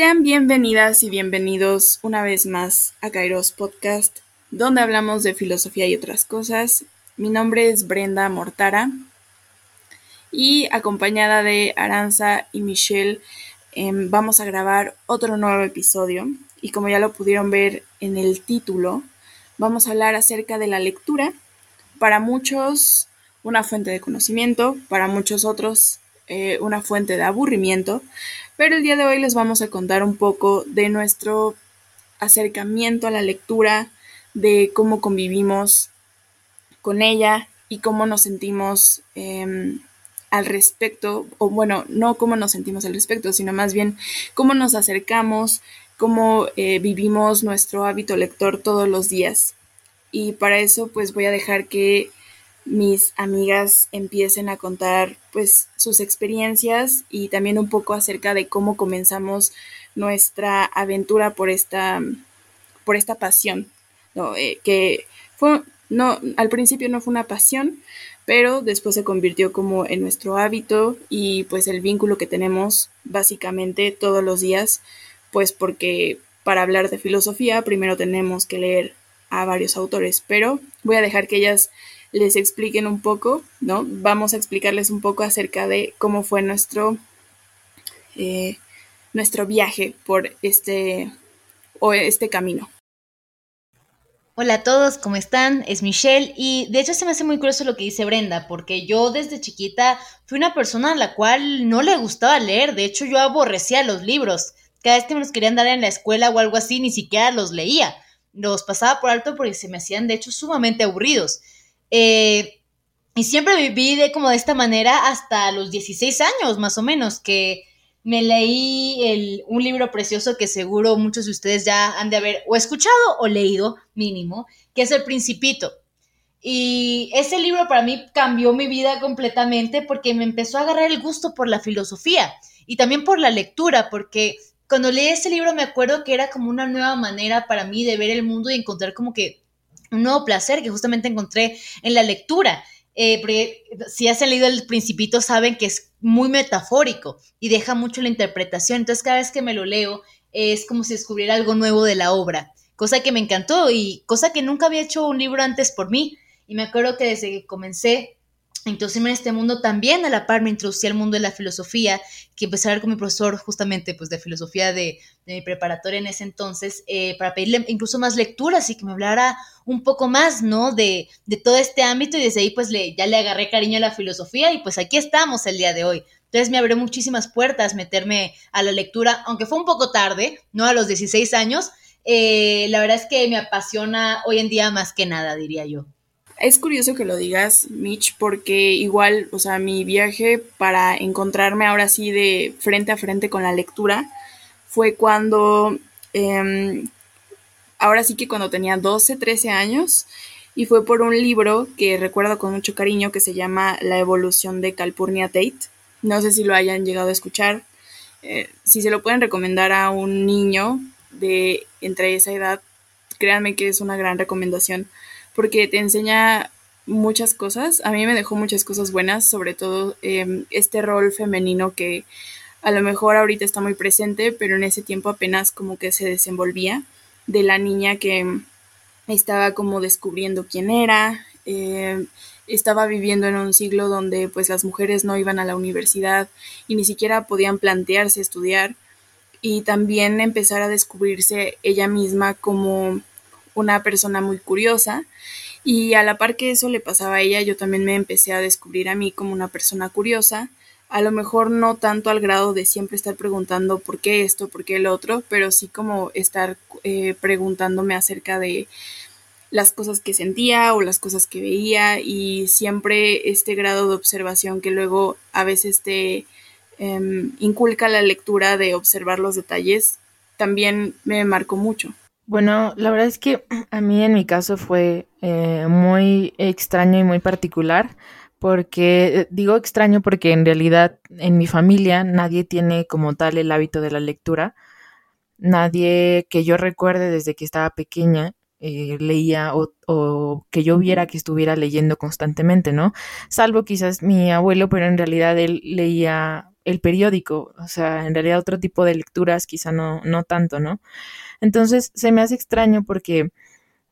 Sean bienvenidas y bienvenidos una vez más a Kairos Podcast, donde hablamos de filosofía y otras cosas. Mi nombre es Brenda Mortara y acompañada de Aranza y Michelle em, vamos a grabar otro nuevo episodio y como ya lo pudieron ver en el título, vamos a hablar acerca de la lectura. Para muchos una fuente de conocimiento, para muchos otros eh, una fuente de aburrimiento, pero el día de hoy les vamos a contar un poco de nuestro acercamiento a la lectura, de cómo convivimos con ella y cómo nos sentimos em, al respecto, o bueno, no cómo nos sentimos al respecto, sino más bien cómo nos acercamos, cómo eh, vivimos nuestro hábito lector todos los días. Y para eso pues voy a dejar que mis amigas empiecen a contar pues sus experiencias y también un poco acerca de cómo comenzamos nuestra aventura por esta por esta pasión eh, que fue no al principio no fue una pasión pero después se convirtió como en nuestro hábito y pues el vínculo que tenemos básicamente todos los días pues porque para hablar de filosofía primero tenemos que leer a varios autores pero voy a dejar que ellas les expliquen un poco, ¿no? Vamos a explicarles un poco acerca de cómo fue nuestro, eh, nuestro viaje por este, o este camino. Hola a todos, ¿cómo están? Es Michelle y de hecho se me hace muy curioso lo que dice Brenda, porque yo desde chiquita fui una persona a la cual no le gustaba leer, de hecho yo aborrecía los libros, cada vez que me los querían dar en la escuela o algo así, ni siquiera los leía, los pasaba por alto porque se me hacían de hecho sumamente aburridos. Eh, y siempre viví de como de esta manera hasta los 16 años, más o menos, que me leí un libro precioso que seguro muchos de ustedes ya han de haber o escuchado o leído, mínimo, que es El Principito. Y ese libro para mí cambió mi vida completamente porque me empezó a agarrar el gusto por la filosofía y también por la lectura, porque cuando leí ese libro me acuerdo que era como una nueva manera para mí de ver el mundo y encontrar como que un nuevo placer que justamente encontré en la lectura. Eh, si han leído El Principito saben que es muy metafórico y deja mucho la interpretación. Entonces cada vez que me lo leo es como si descubriera algo nuevo de la obra, cosa que me encantó y cosa que nunca había hecho un libro antes por mí. Y me acuerdo que desde que comencé entonces en este mundo también a la par me introducí al mundo de la filosofía, que empecé a ver con mi profesor justamente pues de filosofía de, mi preparatoria en ese entonces, eh, para pedirle incluso más lecturas y que me hablara un poco más, ¿no? De, de todo este ámbito y desde ahí pues le, ya le agarré cariño a la filosofía y pues aquí estamos el día de hoy. Entonces me abrió muchísimas puertas meterme a la lectura, aunque fue un poco tarde, ¿no? A los 16 años. Eh, la verdad es que me apasiona hoy en día más que nada, diría yo. Es curioso que lo digas, Mitch, porque igual, o sea, mi viaje para encontrarme ahora sí de frente a frente con la lectura fue cuando, em, ahora sí que cuando tenía 12, 13 años, y fue por un libro que recuerdo con mucho cariño que se llama La evolución de Calpurnia Tate. No sé si lo hayan llegado a escuchar. Eh, si se lo pueden recomendar a un niño de entre esa edad, créanme que es una gran recomendación porque te enseña muchas cosas. A mí me dejó muchas cosas buenas, sobre todo em, este rol femenino que a lo mejor ahorita está muy presente, pero en ese tiempo apenas como que se desenvolvía de la niña que estaba como descubriendo quién era, em, estaba viviendo en un siglo donde pues las mujeres no iban a la universidad y ni siquiera podían plantearse estudiar y también empezar a descubrirse ella misma como una persona muy curiosa y a la par que eso le pasaba a ella, yo también me empecé a descubrir a mí como una persona curiosa, a lo mejor no tanto al grado de siempre estar preguntando por qué esto, por qué el otro, pero sí como estar eh, preguntándome acerca de las cosas que sentía o las cosas que veía y siempre este grado de observación que luego a veces te em, inculca la lectura de observar los detalles también me marcó mucho. Bueno, la verdad es que a mí en mi caso fue eh, muy extraño y muy particular, porque digo extraño porque en realidad en mi familia nadie tiene como tal el hábito de la lectura, nadie que yo recuerde desde que estaba pequeña eh, leía o, o, que yo viera que estuviera leyendo constantemente, ¿no? Salvo quizás mi abuelo, pero en realidad él leía el periódico, o sea, en realidad otro tipo de lecturas quizá no, no tanto, ¿no? Entonces se me hace extraño porque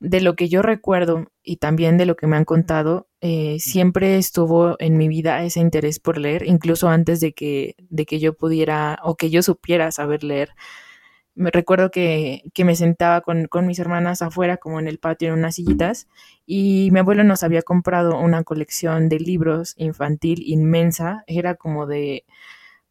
de lo que yo recuerdo y también de lo que me han contado, eh, siempre estuvo en mi vida ese interés por leer, incluso antes de que, de que yo pudiera o que yo supiera saber leer. Me recuerdo que, que me sentaba con, con, mis hermanas afuera, como en el patio, en unas sillitas, y mi abuelo nos había comprado una colección de libros infantil inmensa, era como de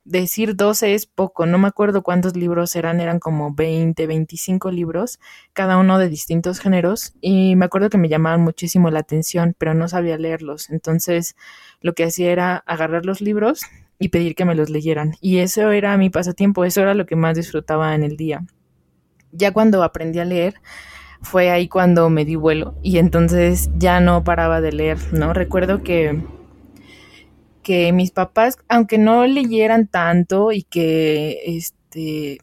decir 12 es poco, no me acuerdo cuántos libros eran, eran como 20, 25 libros, cada uno de distintos géneros, y me acuerdo que me llamaban muchísimo la atención, pero no sabía leerlos, entonces lo que hacía era agarrar los libros y pedir que me los leyeran, y eso era mi pasatiempo, eso era lo que más disfrutaba en el día. Ya cuando aprendí a leer, fue ahí cuando me di vuelo y entonces ya no paraba de leer, ¿no? Recuerdo que que mis papás, aunque no leyeran tanto y que este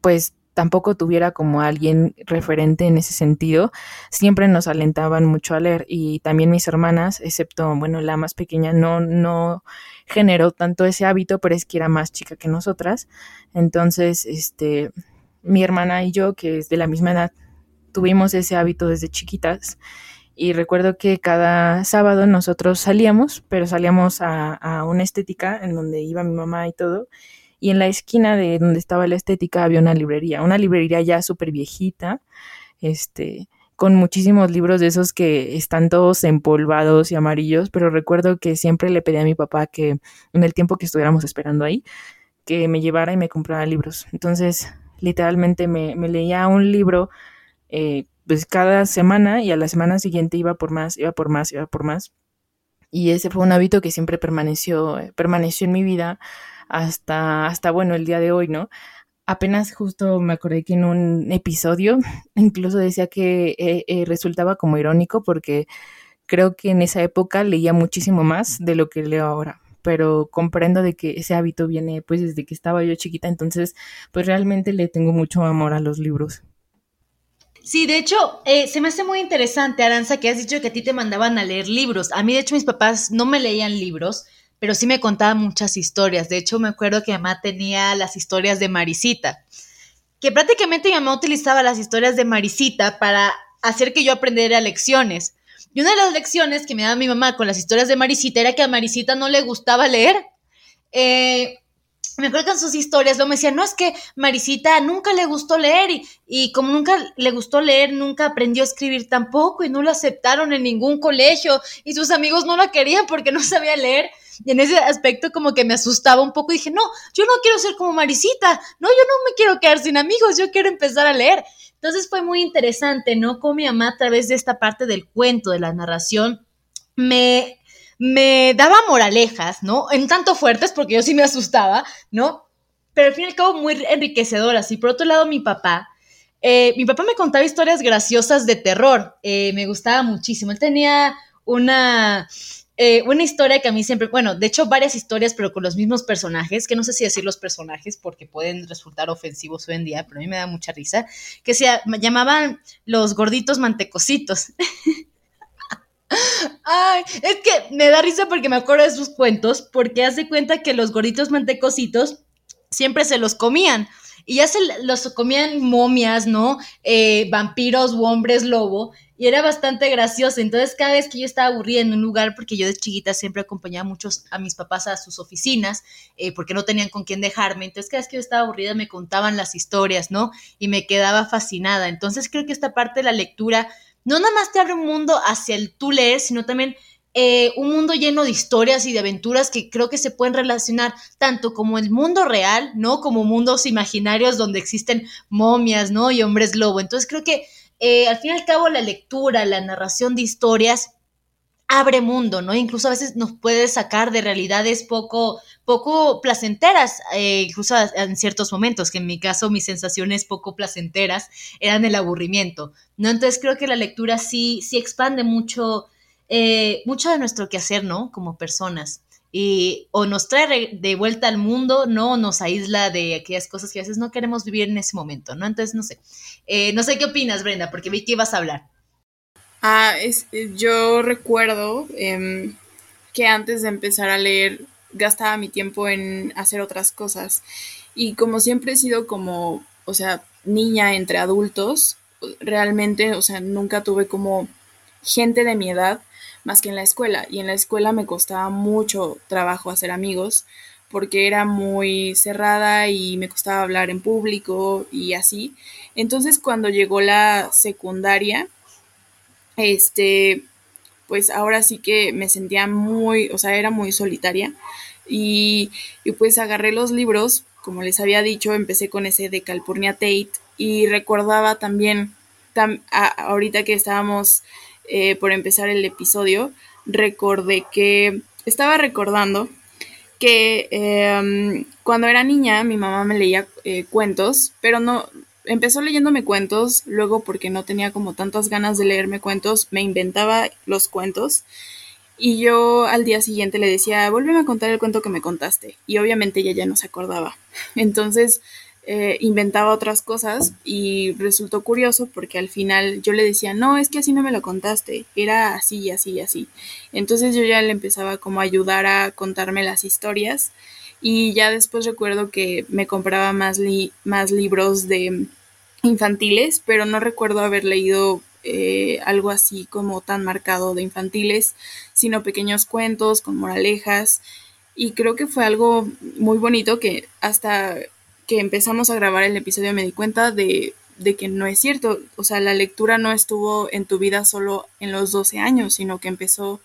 pues tampoco tuviera como alguien referente en ese sentido, siempre nos alentaban mucho a leer y también mis hermanas, excepto, bueno, la más pequeña no, no generó tanto ese hábito, pero es que era más chica que nosotras. Entonces, este, mi hermana y yo, que es de la misma edad, tuvimos ese hábito desde chiquitas y recuerdo que cada sábado nosotros salíamos, pero salíamos a, una estética en donde iba mi mamá y todo. Y en la esquina de donde estaba la estética había una librería, una librería ya súper viejita, este, con muchísimos libros de esos que están todos empolvados y amarillos, pero recuerdo que siempre le pedí a mi papá que en el tiempo que estuviéramos esperando ahí, que me llevara y me comprara libros. Entonces, literalmente me, me leía un libro eh, pues cada semana y a la semana siguiente iba por más, iba por más, iba por más. Y ese fue un hábito que siempre permaneció, permaneció en mi vida hasta, hasta bueno, el día de hoy, ¿no? Apenas justo me acordé que en un episodio incluso decía que eh, eh, resultaba como irónico porque creo que en esa época leía muchísimo más de lo que leo ahora pero comprendo de que ese hábito viene pues desde que estaba yo chiquita, entonces pues realmente le tengo mucho amor a los libros. Sí, de hecho, eh, se me hace muy interesante, Aranza, que has dicho que a ti te mandaban a leer libros. A mí, de hecho, mis papás no me leían libros, pero sí me contaban muchas historias. De hecho, me acuerdo que mamá tenía las historias de Marisita, que prácticamente mi mamá utilizaba las historias de Marisita para hacer que yo aprendiera lecciones. Y una de las lecciones que me daba mi mamá con las historias de Marisita era que a Marisita no le gustaba leer. Eh, me en sus historias lo me decían, no, es que Marisita nunca le gustó leer y, y, como nunca le gustó leer, nunca aprendió a escribir tampoco y no lo aceptaron en ningún colegio y sus amigos no la querían porque no sabía leer. Y en ese aspecto como que me asustaba un poco y dije, no, yo no quiero ser como Marisita, no, yo no me quiero quedar sin amigos, yo quiero empezar a leer. Entonces fue muy interesante, ¿no? Como mi mamá a través de esta parte del cuento, de la narración, me me daba moralejas, ¿no? En tanto fuertes, porque yo sí me asustaba, ¿no? Pero al fin y al cabo muy enriquecedoras. Y por otro lado, mi papá, eh, mi papá me contaba historias graciosas de terror. Eh, me gustaba muchísimo. Él tenía una, eh, una historia que a mí siempre, bueno, de hecho varias historias, pero con los mismos personajes, que no sé si decir los personajes porque pueden resultar ofensivos hoy en día, pero a mí me da mucha risa, que se llamaban los gorditos mantecositos. Ay, es que me da risa porque me acuerdo de sus cuentos, porque hace cuenta que los gorditos mantecositos siempre se los comían. Y ya los comían momias, ¿no? Eh, vampiros hombres lobo. Y era bastante gracioso. Entonces, cada vez que yo estaba aburrida en un lugar, porque yo de chiquita siempre acompañaba muchos a mis papás a sus oficinas, eh, porque no tenían con quién dejarme. Entonces, cada vez que yo estaba aburrida, me contaban las historias, ¿no? Y me quedaba fascinada. Entonces, creo que esta parte de la lectura no nada más te abre un mundo hacia el tú leer, sino también eh, un mundo lleno de historias y de aventuras que creo que se pueden relacionar tanto como el mundo real, ¿no? Como mundos imaginarios donde existen momias, ¿no? Y hombres lobo. Entonces creo que eh, al fin y al cabo la lectura, la narración de historias abre mundo, ¿no? Incluso a veces nos puede sacar de realidades poco, poco placenteras, eh, incluso en ciertos momentos, que en mi caso mis sensaciones poco placenteras eran el aburrimiento, ¿no? Entonces creo que la lectura sí, sí expande mucho, eh, mucho de nuestro quehacer, ¿no? Como personas. Y o nos trae de vuelta al mundo, ¿no? O nos aísla de aquellas cosas que a veces no queremos vivir en ese momento, ¿no? Entonces, no sé. Eh, no sé qué opinas, Brenda, porque vi que ibas a hablar. Ah, es, yo recuerdo em, que antes de empezar a leer gastaba mi tiempo en hacer otras cosas. Y como siempre he sido como, o sea, niña entre adultos, realmente, o sea, nunca tuve como gente de mi edad más que en la escuela. Y en la escuela me costaba mucho trabajo hacer amigos porque era muy cerrada y me costaba hablar en público y así. Entonces cuando llegó la secundaria, este, pues ahora sí que me sentía muy, o sea, era muy solitaria. Y, y pues agarré los libros, como les había dicho, empecé con ese de Calpurnia Tate y recordaba también, ahorita que estábamos eh, por empezar el episodio, recordé que estaba recordando que em, cuando era niña mi mamá me leía eh, cuentos, pero no, empezó leyéndome cuentos, luego porque no tenía como tantas ganas de leerme cuentos, me inventaba los cuentos y yo al día siguiente le decía, vuélveme a contar el cuento que me contaste. Y obviamente ella ya no se acordaba. Entonces eh, inventaba otras cosas y resultó curioso porque al final yo le decía, no, es que así no me lo contaste, era así y así y así. Entonces yo ya le empezaba como a ayudar a contarme las historias y ya después recuerdo que me compraba más, más libros de infantiles, pero no recuerdo haber leído eh, algo así como tan marcado de infantiles, sino pequeños cuentos con moralejas. Y creo que fue algo muy bonito que hasta que empezamos a grabar el episodio me di cuenta de, de que no es cierto. O sea, la lectura no estuvo en tu vida solo en los 12 años, sino que empezó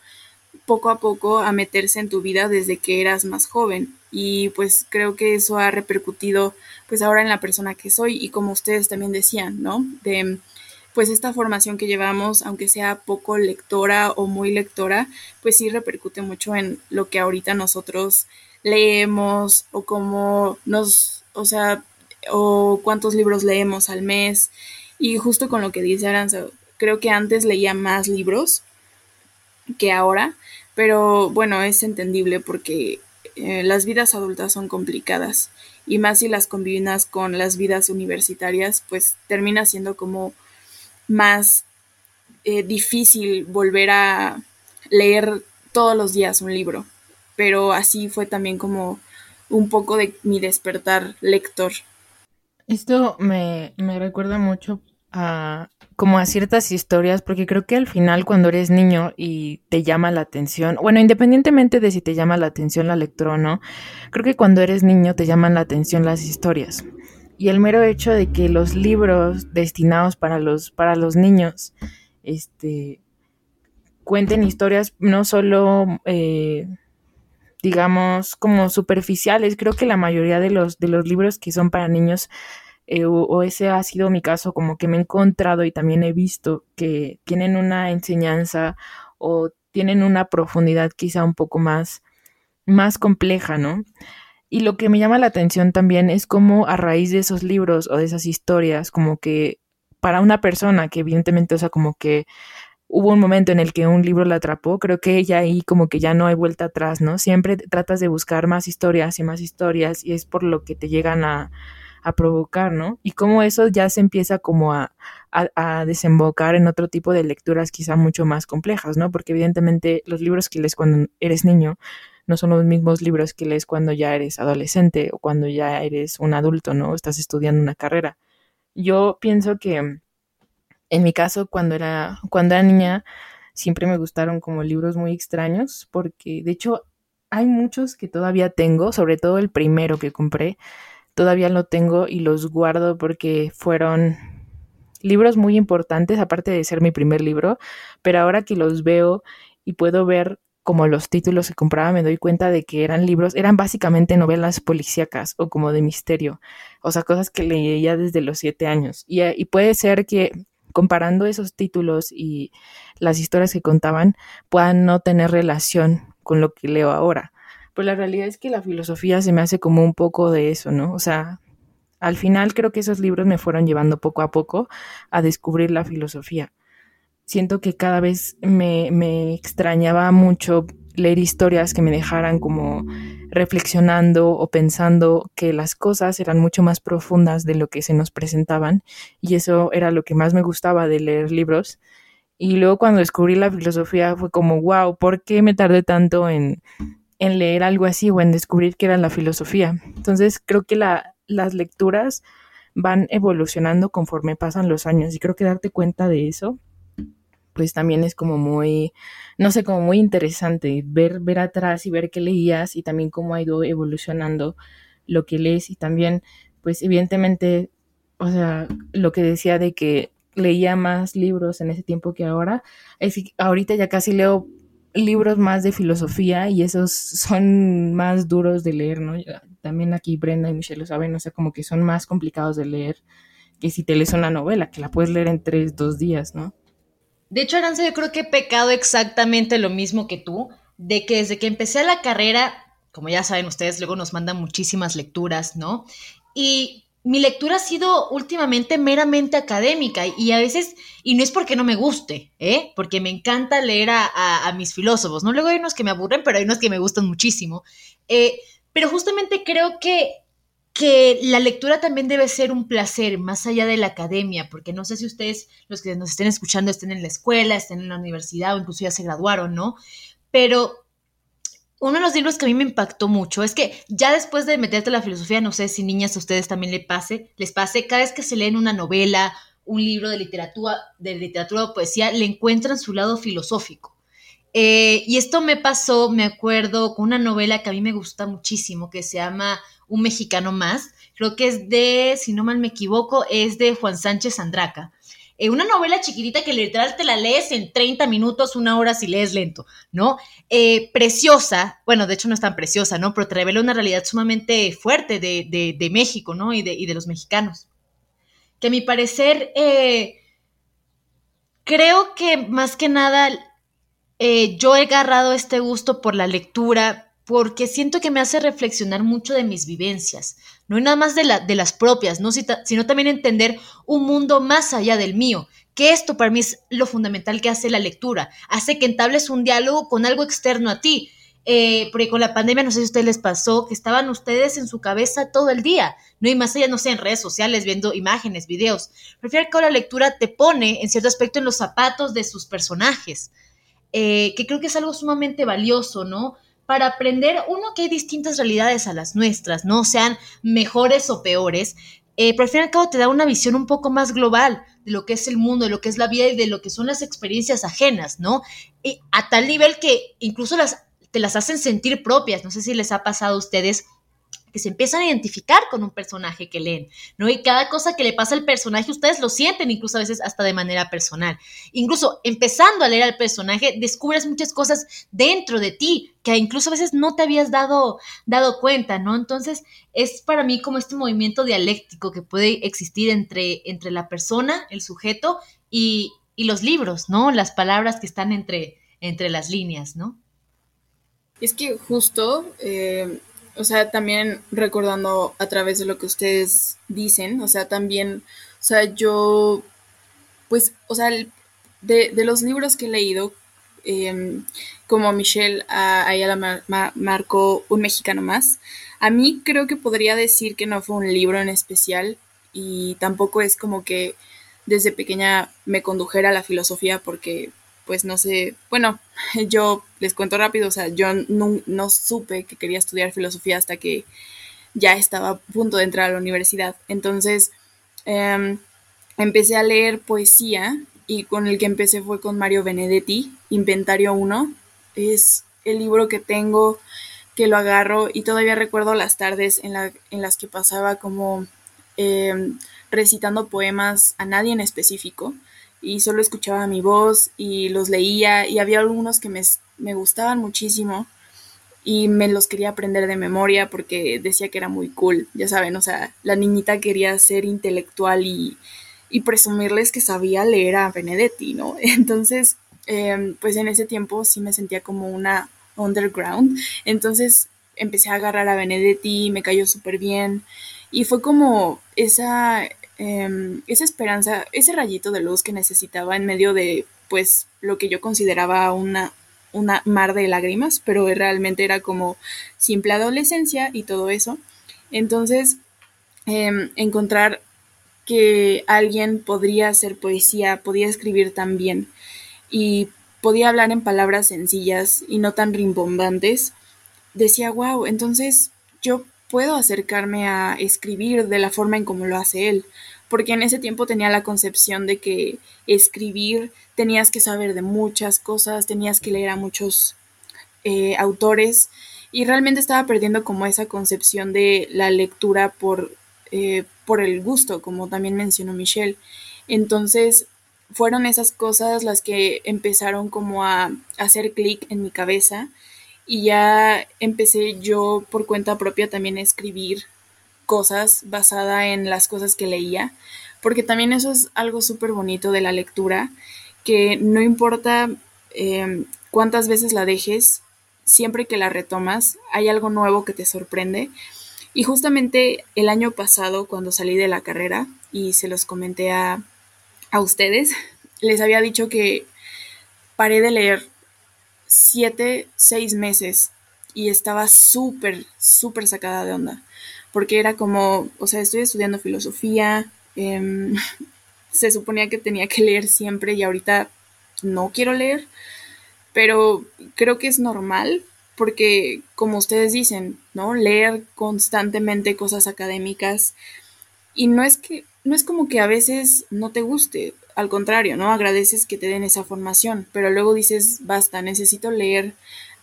poco a poco a meterse en tu vida desde que eras más joven y pues creo que eso ha repercutido pues ahora en la persona que soy y como ustedes también decían, ¿no? De pues esta formación que llevamos, aunque sea poco lectora o muy lectora, pues sí repercute mucho en lo que ahorita nosotros leemos o cómo nos, o sea, o cuántos libros leemos al mes. Y justo con lo que dice Aranza, creo que antes leía más libros que ahora, pero bueno, es entendible porque eh, las vidas adultas son complicadas y más si las combinas con las vidas universitarias, pues termina siendo como más eh, difícil volver a leer todos los días un libro. Pero así fue también como un poco de mi despertar lector. Esto me, me recuerda mucho como a ciertas historias, porque creo que al final cuando eres niño y te llama la atención, bueno, independientemente de si te llama la atención la lectura o no, creo que cuando eres niño te llaman la atención las historias. Y el mero hecho de que los libros destinados para los, para los niños, este, cuenten historias no solo, eh, digamos, como superficiales, creo que la mayoría de los, de los libros que son para niños eh, o, ese ha sido mi caso, como que me he encontrado y también he visto que tienen una enseñanza o tienen una profundidad quizá un poco más, más compleja, ¿no? Y lo que me llama la atención también es cómo a raíz de esos libros o de esas historias, como que para una persona que evidentemente, o sea, como que hubo un momento en el que un libro la atrapó, creo que ya ahí como que ya no hay vuelta atrás, ¿no? Siempre tratas de buscar más historias y más historias y es por lo que te llegan a, a provocar, ¿no? Y cómo eso ya se empieza como a, a, desembocar en otro tipo de lecturas quizá mucho más complejas, ¿no? Porque evidentemente los libros que lees cuando eres niño no son los mismos libros que lees cuando ya eres adolescente o cuando ya eres un adulto, ¿no? Estás estudiando una carrera. Yo pienso que en mi caso, cuando era, cuando era niña, siempre me gustaron como libros muy extraños, porque de hecho hay muchos que todavía tengo, sobre todo el primero que compré, todavía lo tengo y los guardo porque fueron libros muy importantes, aparte de ser mi primer libro, pero ahora que los veo y puedo ver como los títulos que compraba, me doy cuenta de que eran libros, eran básicamente novelas policíacas o como de misterio, o sea, cosas que leía desde los siete años. Y, y puede ser que comparando esos títulos y las historias que contaban puedan no tener relación con lo que leo ahora pues la realidad es que la filosofía se me hace como un poco de eso, ¿no? O sea, al final creo que esos libros me fueron llevando poco a poco a descubrir la filosofía. Siento que cada vez me, me extrañaba mucho leer historias que me dejaran como reflexionando o pensando que las cosas eran mucho más profundas de lo que se nos presentaban y eso era lo que más me gustaba de leer libros. Y luego cuando descubrí la filosofía fue como, wow, ¿por qué me tardé tanto en en leer algo así o en descubrir qué era la filosofía. Entonces creo que la, las lecturas van evolucionando conforme pasan los años y creo que darte cuenta de eso pues también es como muy, no sé, como muy interesante ver, ver atrás y ver qué leías y también cómo ha ido evolucionando lo que lees y también, pues evidentemente, o sea, lo que decía de que leía más libros en ese tiempo que ahora, es que ahorita ya casi leo libros más de filosofía y esos son más duros de leer, ¿no? También aquí Brenda y Michelle lo saben, o sea, como que son más complicados de leer que si te lees una novela, que la puedes leer en tres, dos días, ¿no? De hecho, Aranza, yo creo que he pecado exactamente lo mismo que tú, de que desde que empecé la carrera, como ya saben ustedes, luego nos mandan muchísimas lecturas, ¿no? Y mi lectura ha sido últimamente meramente académica y a veces, y no es porque no me guste, ¿eh? Porque me encanta leer a, mis filósofos, ¿no? Luego hay unos que me aburren, pero hay unos que me gustan muchísimo. Eh, pero justamente creo que que la lectura también debe ser un placer, más allá de la academia, porque no sé si ustedes, los que nos estén escuchando, estén en la escuela, estén en la universidad o incluso ya se graduaron, ¿no? Pero uno de los libros que a mí me impactó mucho es que ya después de meterte a la filosofía, no sé si niñas a ustedes también les pase, les pase, cada vez que se leen una novela, un libro de literatura, de literatura o poesía, le encuentran su lado filosófico. Eh, y esto me pasó, me acuerdo, con una novela que a mí me gusta muchísimo, que se llama Un mexicano más. Creo que es de, si no mal me equivoco, es de Juan Sánchez Andraca. Eh, una novela chiquitita que literal te la lees en 30 minutos, una hora si lees lento, ¿no? Eh, preciosa, bueno, de hecho no es tan preciosa, ¿no? Pero te revela una realidad sumamente fuerte de, México, ¿no? Y de, y de, los mexicanos. Que a mi parecer, creo que más que nada eh, yo he agarrado este gusto por la lectura porque siento que me hace reflexionar mucho de mis vivencias, no nada más de, la, de las propias, ¿no? sino también entender un mundo más allá del mío, que esto para mí es lo fundamental que hace la lectura, hace que entables un diálogo con algo externo a ti, eh, porque con la pandemia no sé si a ustedes les pasó que estaban ustedes en su cabeza todo el día, no y más allá, no sé, en redes sociales viendo imágenes, videos. Prefiero que la lectura te pone en cierto aspecto en los zapatos de sus personajes. Eh, que creo que es algo sumamente valioso, ¿no? Para aprender, uno, que hay distintas realidades a las nuestras, ¿no? Sean mejores o peores, eh, pero al fin y al cabo te da una visión un poco más global de lo que es el mundo, de lo que es la vida y de lo que son las experiencias ajenas, ¿no? Y a tal nivel que incluso las, te las hacen sentir propias. No sé si les ha pasado a ustedes que se empiezan a identificar con un personaje que leen, ¿no? Y cada cosa que le pasa al personaje, ustedes lo sienten, incluso a veces hasta de manera personal. Incluso empezando a leer al personaje, descubres muchas cosas dentro de ti que incluso a veces no te habías dado, dado cuenta, ¿no? Entonces, es para mí como este movimiento dialéctico que puede existir entre, entre la persona, el sujeto, y, los libros, ¿no? Las palabras que están entre, entre las líneas, ¿no? Es que justo eh, o sea, también recordando a través de lo que ustedes dicen, o sea, también, o sea, yo, pues, o sea, de, los libros que he leído, em, como Michelle, a, ella la marcó Un mexicano más, a mí creo que podría decir que no fue un libro en especial y tampoco es como que desde pequeña me condujera a la filosofía porque pues no sé, bueno, yo les cuento rápido, o sea, yo no, supe que quería estudiar filosofía hasta que ya estaba a punto de entrar a la universidad. Entonces, em, empecé a leer poesía y con el que empecé fue con Mario Benedetti, Inventario 1. Es el libro que tengo, que lo agarro y todavía recuerdo las tardes en, en las que pasaba como em, recitando poemas a nadie en específico y solo escuchaba mi voz y los leía y había algunos que me, me gustaban muchísimo y me los quería aprender de memoria porque decía que era muy cool, ya saben, o sea, la niñita quería ser intelectual y, y presumirles que sabía leer a Benedetti, ¿no? Entonces, em, pues en ese tiempo sí me sentía como una underground, entonces empecé a agarrar a Benedetti, me cayó súper bien y fue como esa Em, esa esperanza, ese rayito de luz que necesitaba en medio de, pues, lo que yo consideraba una, una mar de lágrimas, pero realmente era como simple adolescencia y todo eso. Entonces, em, encontrar que alguien podría hacer poesía, podía escribir tan bien y podía hablar en palabras sencillas y no tan rimbombantes, decía, wow, entonces yo puedo acercarme a escribir de la forma en como lo hace él, porque en ese tiempo tenía la concepción de que escribir tenías que saber de muchas cosas, tenías que leer a muchos eh, autores y realmente estaba perdiendo como esa concepción de la lectura por, eh, por el gusto, como también mencionó Michelle. Entonces fueron esas cosas las que empezaron como a hacer clic en mi cabeza y ya empecé yo por cuenta propia también a escribir cosas basada en las cosas que leía, porque también eso es algo súper bonito de la lectura, que no importa eh, cuántas veces la dejes, siempre que la retomas, hay algo nuevo que te sorprende. Y justamente el año pasado, cuando salí de la carrera y se los comenté a, a ustedes, les había dicho que paré de leer siete, seis meses y estaba súper, súper sacada de onda, porque era como, o sea, estoy estudiando filosofía, eh, se suponía que tenía que leer siempre y ahorita no quiero leer, pero creo que es normal porque, como ustedes dicen, ¿no? Leer constantemente cosas académicas y no es que, no es como que a veces no te guste, al contrario, ¿no? Agradeces que te den esa formación, pero luego dices, basta, necesito leer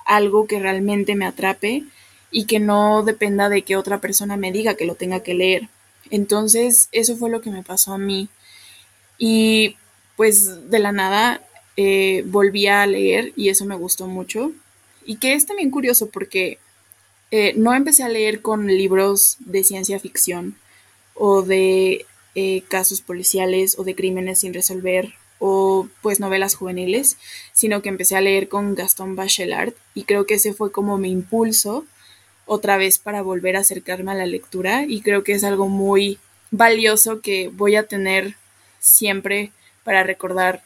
algo que realmente me atrape y que no dependa de que otra persona me diga que lo tenga que leer. Entonces, eso fue lo que me pasó a mí. Y pues de la nada eh, volví a leer y eso me gustó mucho. Y que es también curioso porque eh, no empecé a leer con libros de ciencia ficción o de eh, casos policiales o de crímenes sin resolver o pues novelas juveniles, sino que empecé a leer con Gastón Bachelard y creo que ese fue como mi impulso otra vez para volver a acercarme a la lectura y creo que es algo muy valioso que voy a tener siempre para recordar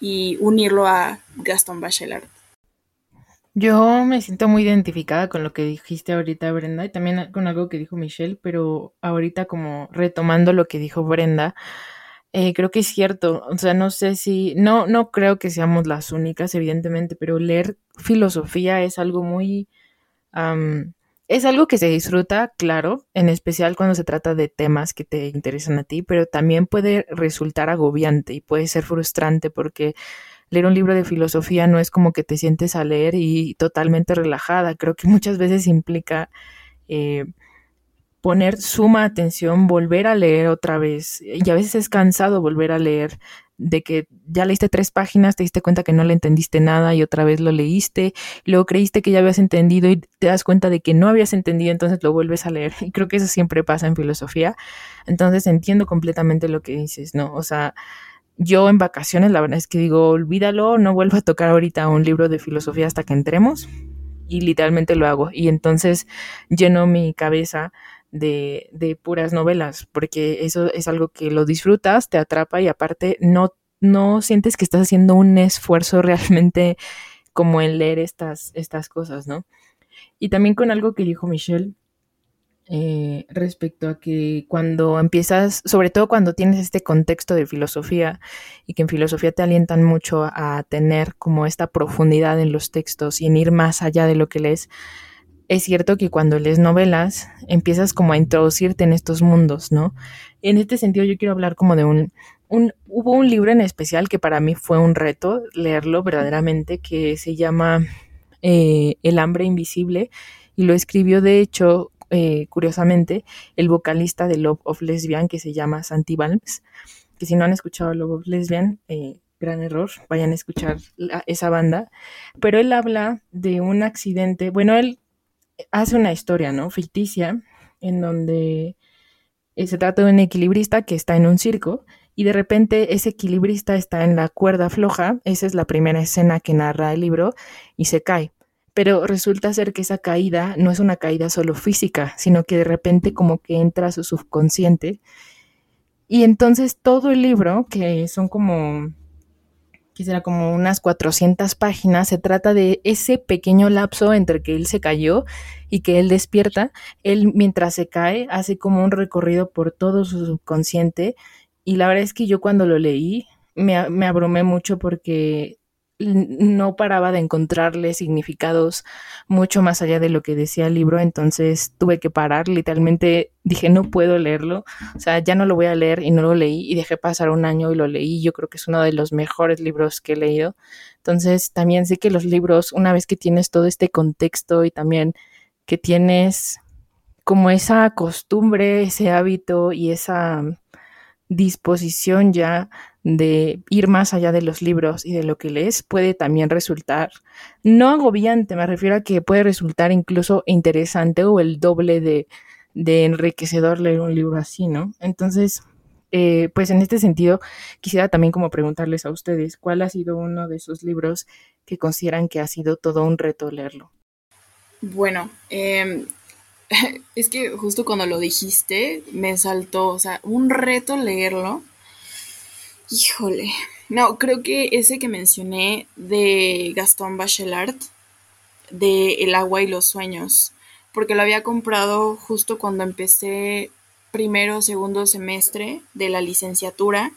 y unirlo a Gastón Bachelard. Yo me siento muy identificada con lo que dijiste ahorita, Brenda, y también con algo que dijo Michelle, pero ahorita como retomando lo que dijo Brenda, eh, creo que es cierto, o sea, no sé si, no, no creo que seamos las únicas, evidentemente, pero leer filosofía es algo muy, es algo que se disfruta, claro, en especial cuando se trata de temas que te interesan a ti, pero también puede resultar agobiante y puede ser frustrante porque leer un libro de filosofía no es como que te sientes a leer y totalmente relajada. Creo que muchas veces implica eh, poner suma atención, volver a leer otra vez. Y a veces es cansado volver a leer de que ya leíste tres páginas, te diste cuenta que no le entendiste nada y otra vez lo leíste, luego creíste que ya habías entendido y te das cuenta de que no habías entendido, entonces lo vuelves a leer. Y creo que eso siempre pasa en filosofía. Entonces entiendo completamente lo que dices, ¿no? O sea, yo en vacaciones la verdad es que digo, olvídalo, no vuelvo a tocar ahorita un libro de filosofía hasta que entremos y literalmente lo hago. Y entonces lleno mi cabeza de, de puras novelas, porque eso es algo que lo disfrutas, te atrapa y aparte no, no sientes que estás haciendo un esfuerzo realmente como en leer estas, estas cosas, ¿no? Y también con algo que dijo Michelle, eh, respecto a que cuando empiezas, sobre todo cuando tienes este contexto de filosofía y que en filosofía te alientan mucho a tener como esta profundidad en los textos y en ir más allá de lo que lees, es cierto que cuando lees novelas empiezas como a introducirte en estos mundos, ¿no? En este sentido yo quiero hablar como de un, hubo un libro en especial que para mí fue un reto leerlo verdaderamente que se llama eh, El hambre invisible y lo escribió de hecho eh, curiosamente, el vocalista de Love of Lesbian, que se llama Santi Balms, que si no han escuchado Love of Lesbian, eh, gran error, vayan a escuchar esa banda, pero él habla de un accidente, bueno, él hace una historia, ¿no? Ficticia, en donde eh, se trata de un equilibrista que está en un circo y de repente ese equilibrista está en la cuerda floja, esa es la primera escena que narra el libro, y se cae pero resulta ser que esa caída no es una caída solo física, sino que de repente como que entra a su subconsciente. Y entonces todo el libro, que son como, quisiera como unas 400 páginas, se trata de ese pequeño lapso entre que él se cayó y que él despierta. Él mientras se cae hace como un recorrido por todo su subconsciente. Y la verdad es que yo cuando lo leí me, me abrumé mucho porque no paraba de encontrarle significados mucho más allá de lo que decía el libro, entonces tuve que parar, literalmente dije no puedo leerlo, o sea, ya no lo voy a leer y no lo leí y dejé pasar un año y lo leí, yo creo que es uno de los mejores libros que he leído, entonces también sé que los libros, una vez que tienes todo este contexto y también que tienes como esa costumbre, ese hábito y esa disposición ya de ir más allá de los libros y de lo que lees puede también resultar no agobiante, me refiero a que puede resultar incluso interesante o el doble de, enriquecedor leer un libro así, ¿no? Entonces, eh, pues en este sentido, quisiera también como preguntarles a ustedes, ¿cuál ha sido uno de esos libros que consideran que ha sido todo un reto leerlo? Bueno, eh, es que justo cuando lo dijiste, me saltó, o sea, un reto leerlo. Híjole, no, creo que ese que mencioné de Gastón Bachelard, de El agua y los sueños, porque lo había comprado justo cuando empecé primero o segundo semestre de la licenciatura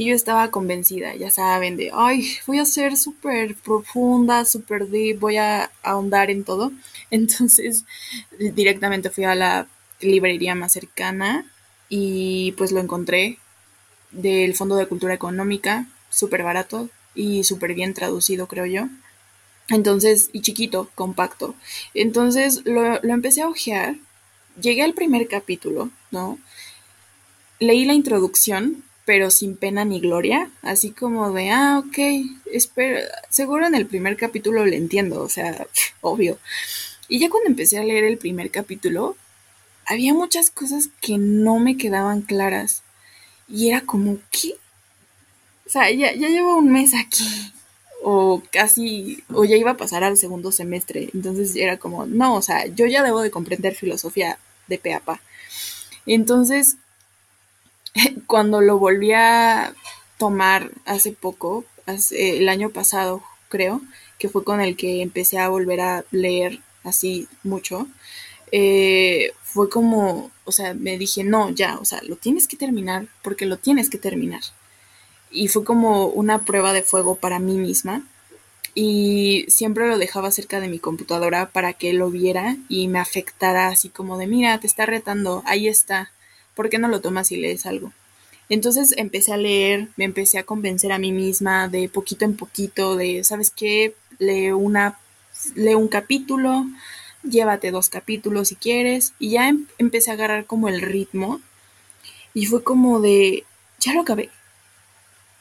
y yo estaba convencida, ya saben, de, ay, voy a ser súper profunda, súper deep, voy a ahondar en todo. Entonces, directamente fui a la librería más cercana y pues lo encontré del Fondo de Cultura Económica, súper barato y súper bien traducido, creo yo. Entonces, y chiquito, compacto. Entonces lo, lo empecé a ojear, llegué al primer capítulo, ¿no? Leí la introducción pero sin pena ni gloria, así como de, ah, ok, espero, seguro en el primer capítulo le entiendo, o sea, obvio. Y ya cuando empecé a leer el primer capítulo, había muchas cosas que no me quedaban claras. Y era como, ¿qué? O sea, ya, ya llevo un mes aquí. O casi, o ya iba a pasar al segundo semestre. Entonces era como, no, o sea, yo ya debo de comprender filosofía de peapa. Entonces, cuando lo volví a tomar hace poco, hace, el año pasado creo, que fue con el que empecé a volver a leer así mucho, eh, fue como, o sea, me dije, no, ya, o sea, lo tienes que terminar porque lo tienes que terminar. Y fue como una prueba de fuego para mí misma. Y siempre lo dejaba cerca de mi computadora para que lo viera y me afectara así como de, mira, te está retando, ahí está. ¿Por qué no lo tomas y lees algo? Entonces empecé a leer, me empecé a convencer a mí misma de poquito en poquito, de, ¿sabes qué? Lee, una, lee un capítulo, llévate dos capítulos si quieres, y ya em, empecé a agarrar como el ritmo, y fue como de, ya lo acabé.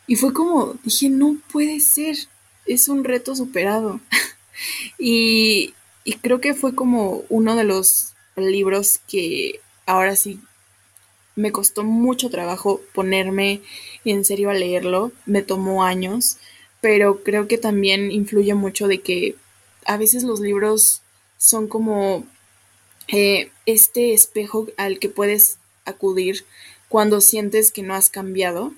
Y fue como, dije, no puede ser, es un reto superado. y, y creo que fue como uno de los libros que ahora sí me costó mucho trabajo ponerme en serio a leerlo, me tomó años, pero creo que también influye mucho de que a veces los libros son como eh, este espejo al que puedes acudir cuando sientes que no has cambiado.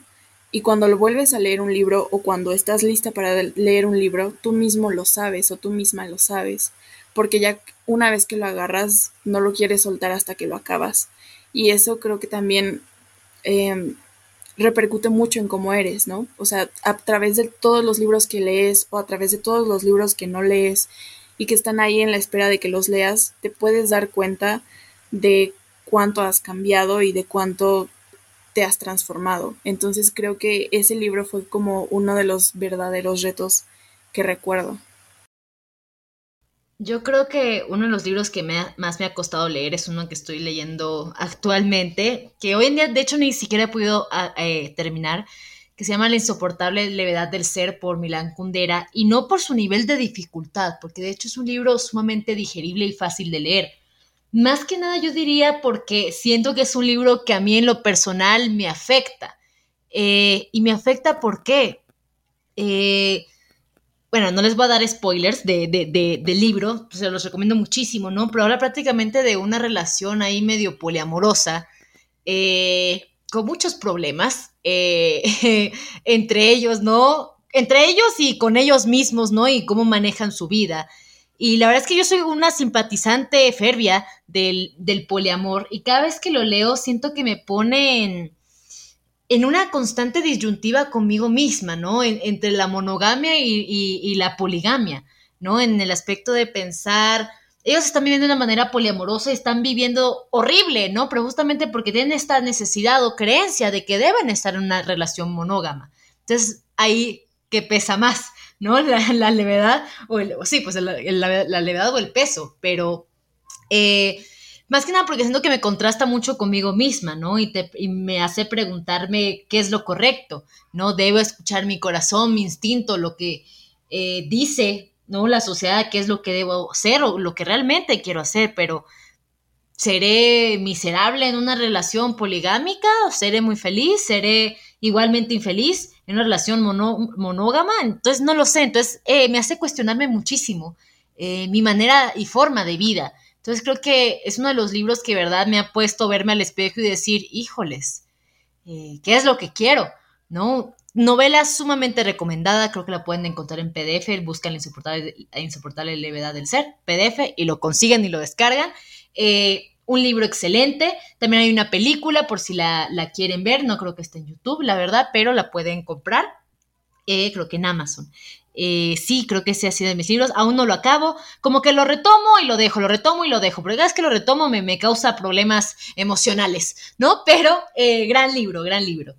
Y cuando lo vuelves a leer un libro o cuando estás lista para leer un libro, tú mismo lo sabes o tú misma lo sabes, porque ya una vez que lo agarras no lo quieres soltar hasta que lo acabas y eso creo que también em, repercute mucho en cómo eres, ¿no? O sea, a través de todos los libros que lees o a través de todos los libros que no lees y que están ahí en la espera de que los leas, te puedes dar cuenta de cuánto has cambiado y de cuánto te has transformado. Entonces creo que ese libro fue como uno de los verdaderos retos que recuerdo. Yo creo que uno de los libros que más me ha costado leer es uno que estoy leyendo actualmente, que hoy en día de hecho ni siquiera he podido ah, eh, terminar, que se llama La insoportable levedad del ser por Milán Kundera, y no por su nivel de dificultad, porque de hecho es un libro sumamente digerible y fácil de leer. Más que nada yo diría porque siento que es un libro que a mí en lo personal me afecta. Eh, y me afecta ¿por qué? Eh, bueno, no les voy a dar spoilers de, del libro, se los recomiendo muchísimo, ¿no? Pero habla prácticamente de una relación ahí medio poliamorosa, eh, con muchos problemas, eh, entre ellos, ¿no? Entre ellos y con ellos mismos, ¿no? Y cómo manejan su vida. Y la verdad es que yo soy una simpatizante férvia del, del poliamor y cada vez que lo leo siento que me pone en en una constante disyuntiva conmigo misma, ¿no? entre la monogamia y, la poligamia, ¿no? En el aspecto de pensar, ellos están viviendo de una manera poliamorosa y están viviendo horrible, ¿no? Pero justamente porque tienen esta necesidad o creencia de que deben estar en una relación monógama. Entonces, ahí que pesa más, ¿no? La, levedad, o el, sí, pues la, levedad o el peso, pero... Eh, más que nada porque siento que me contrasta mucho conmigo misma, ¿no? Y, me hace preguntarme qué es lo correcto, ¿no? Debo escuchar mi corazón, mi instinto, lo que eh, dice, ¿no? La sociedad, qué es lo que debo hacer o lo que realmente quiero hacer, pero ¿seré miserable en una relación poligámica? ¿O ¿Seré muy feliz? ¿Seré igualmente infeliz en una relación monógama? Entonces no lo sé, entonces eh, me hace cuestionarme muchísimo eh, mi manera y forma de vida. Entonces creo que es uno de los libros que, verdad, me ha puesto verme al espejo y decir, híjoles, eh, ¿qué es lo que quiero? ¿No? Novela sumamente recomendada, creo que la pueden encontrar en PDF, buscan la insoportable, insoportable levedad del ser, PDF, y lo consiguen y lo descargan. Eh, un libro excelente, también hay una película por si la, quieren ver, no creo que esté en YouTube, la verdad, pero la pueden comprar, eh, creo que en Amazon. Eh, sí, creo que ese ha sido de mis libros. Aún no lo acabo. Como que lo retomo y lo dejo, lo retomo y lo dejo. Pero cada vez que lo retomo me, me causa problemas emocionales, ¿no? Pero eh, gran libro, gran libro.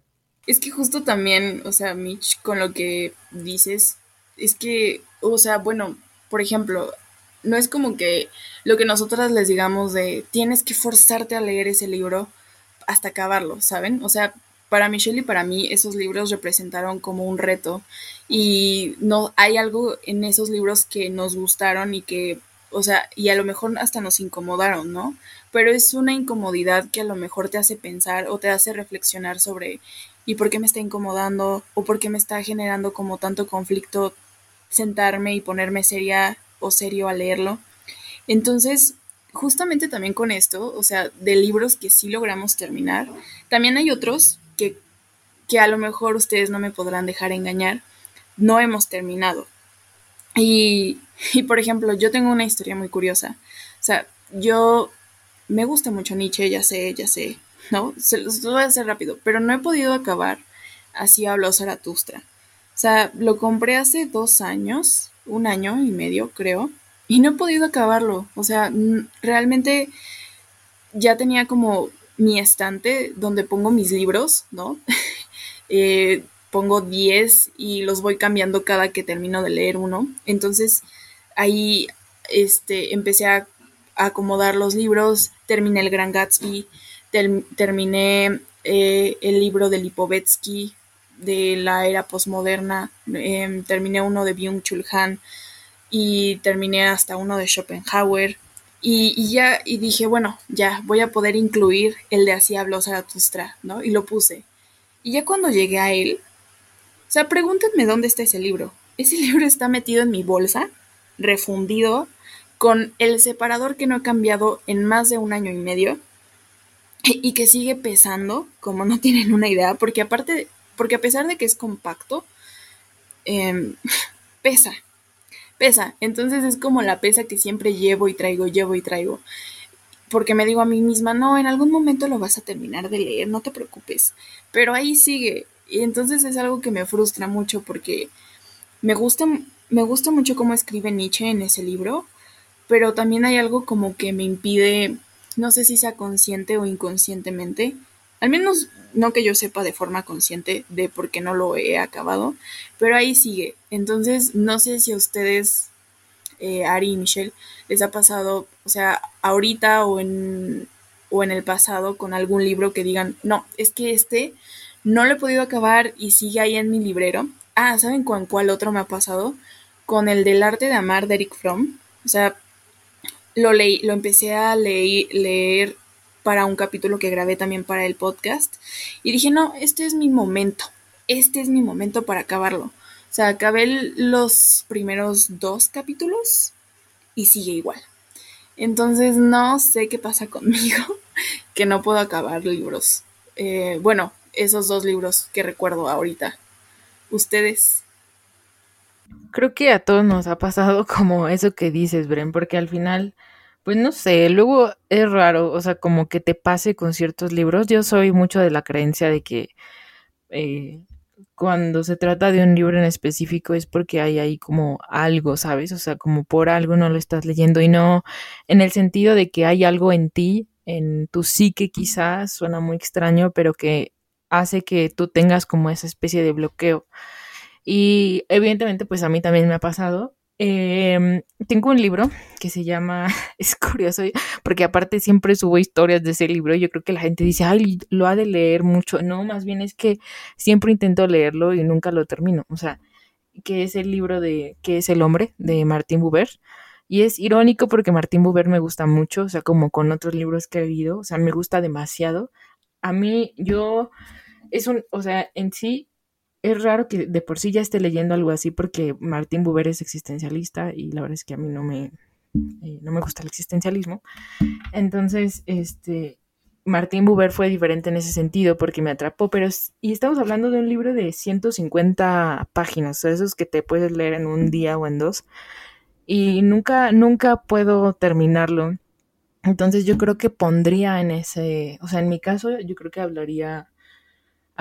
Es que justo también, o sea, Mitch, con lo que dices, es que, o sea, bueno, por ejemplo, no es como que lo que nosotras les digamos de tienes que forzarte a leer ese libro hasta acabarlo, ¿saben? O sea, para Michelle y para mí esos libros representaron como un reto y no hay algo en esos libros que nos gustaron y que, o sea, y a lo mejor hasta nos incomodaron, ¿no? Pero es una incomodidad que a lo mejor te hace pensar o te hace reflexionar sobre ¿y por qué me está incomodando? o por qué me está generando como tanto conflicto sentarme y ponerme seria o serio a leerlo. Entonces, justamente también con esto, o sea, de libros que sí logramos terminar, también hay otros que, a lo mejor ustedes no me podrán dejar engañar, no hemos terminado. Y, y, por ejemplo, yo tengo una historia muy curiosa. O sea, yo me gusta mucho Nietzsche, ya sé, ya sé, ¿no? Se los voy a hacer rápido, pero no he podido acabar. Así habló Zaratustra. O sea, lo compré hace dos años, un año y medio, creo, y no he podido acabarlo. O sea, realmente ya tenía como mi estante donde pongo mis libros, ¿no? eh, pongo 10 y los voy cambiando cada que termino de leer uno. Entonces ahí este, empecé a, acomodar los libros, terminé el Gran Gatsby, terminé eh, el libro de Lipovetsky de la era posmoderna, em, terminé uno de Byung-Chul Han y terminé hasta uno de Schopenhauer. Y, ya, y dije, bueno, ya voy a poder incluir el de Así habló Zaratustra, ¿no? Y lo puse. Y ya cuando llegué a él, o sea, pregúntenme dónde está ese libro. Ese libro está metido en mi bolsa, refundido, con el separador que no he cambiado en más de un año y medio y que sigue pesando, como no tienen una idea, porque aparte, porque a pesar de que es compacto, em, pesa, pesa. Entonces es como la pesa que siempre llevo y traigo, llevo y traigo. Porque me digo a mí misma, no, en algún momento lo vas a terminar de leer, no te preocupes. Pero ahí sigue. Y entonces es algo que me frustra mucho porque me gusta, me gusta mucho cómo escribe Nietzsche en ese libro, pero también hay algo como que me impide, no sé si sea consciente o inconscientemente, al menos no que yo sepa de forma consciente de por qué no lo he acabado, pero ahí sigue. Entonces, no sé si a ustedes, eh, Ari y Michelle, les ha pasado, o sea, ahorita o en, o en el pasado con algún libro que digan, no, es que este no lo he podido acabar y sigue ahí en mi librero. Ah, ¿saben con cuál otro me ha pasado? Con el del arte de amar de Eric Fromm. O sea, lo leí, lo empecé a leer para un capítulo que grabé también para el podcast. Y dije, no, este es mi momento. Este es mi momento para acabarlo. O sea, acabé los primeros dos capítulos y sigue igual. Entonces no sé qué pasa conmigo, que no puedo acabar libros. Eh, bueno, esos dos libros que recuerdo ahorita. ¿Ustedes? Creo que a todos nos ha pasado como eso que dices, Bren, porque al final, pues no sé, luego es raro, o sea, como que te pase con ciertos libros. Yo soy mucho de la creencia de que, eh, cuando se trata de un libro en específico es porque hay ahí como algo, ¿sabes? O sea, como por algo no lo estás leyendo y no en el sentido de que hay algo en ti, en tu psique quizás, suena muy extraño, pero que hace que tú tengas como esa especie de bloqueo. Y evidentemente pues a mí también me ha pasado Em, tengo un libro que se llama, es curioso, porque aparte siempre subo historias de ese libro. Yo creo que la gente dice, ay, lo ha de leer mucho. No, más bien es que siempre intento leerlo y nunca lo termino. O sea, que es el libro de ¿Qué es el hombre? de Martín Buber. Y es irónico porque Martín Buber me gusta mucho, o sea, como con otros libros que he leído, o sea, me gusta demasiado. A mí, yo, es un, o sea, en sí, es raro que de por sí ya esté leyendo algo así porque Martín Buber es existencialista y la verdad es que a mí no me, eh, no me gusta el existencialismo. Entonces, este, Martín Buber fue diferente en ese sentido porque me atrapó, pero y estamos hablando de un libro de 150 páginas, esos que te puedes leer en un día o en dos, y nunca, nunca puedo terminarlo. Entonces yo creo que pondría en ese, o sea, en mi caso yo creo que hablaría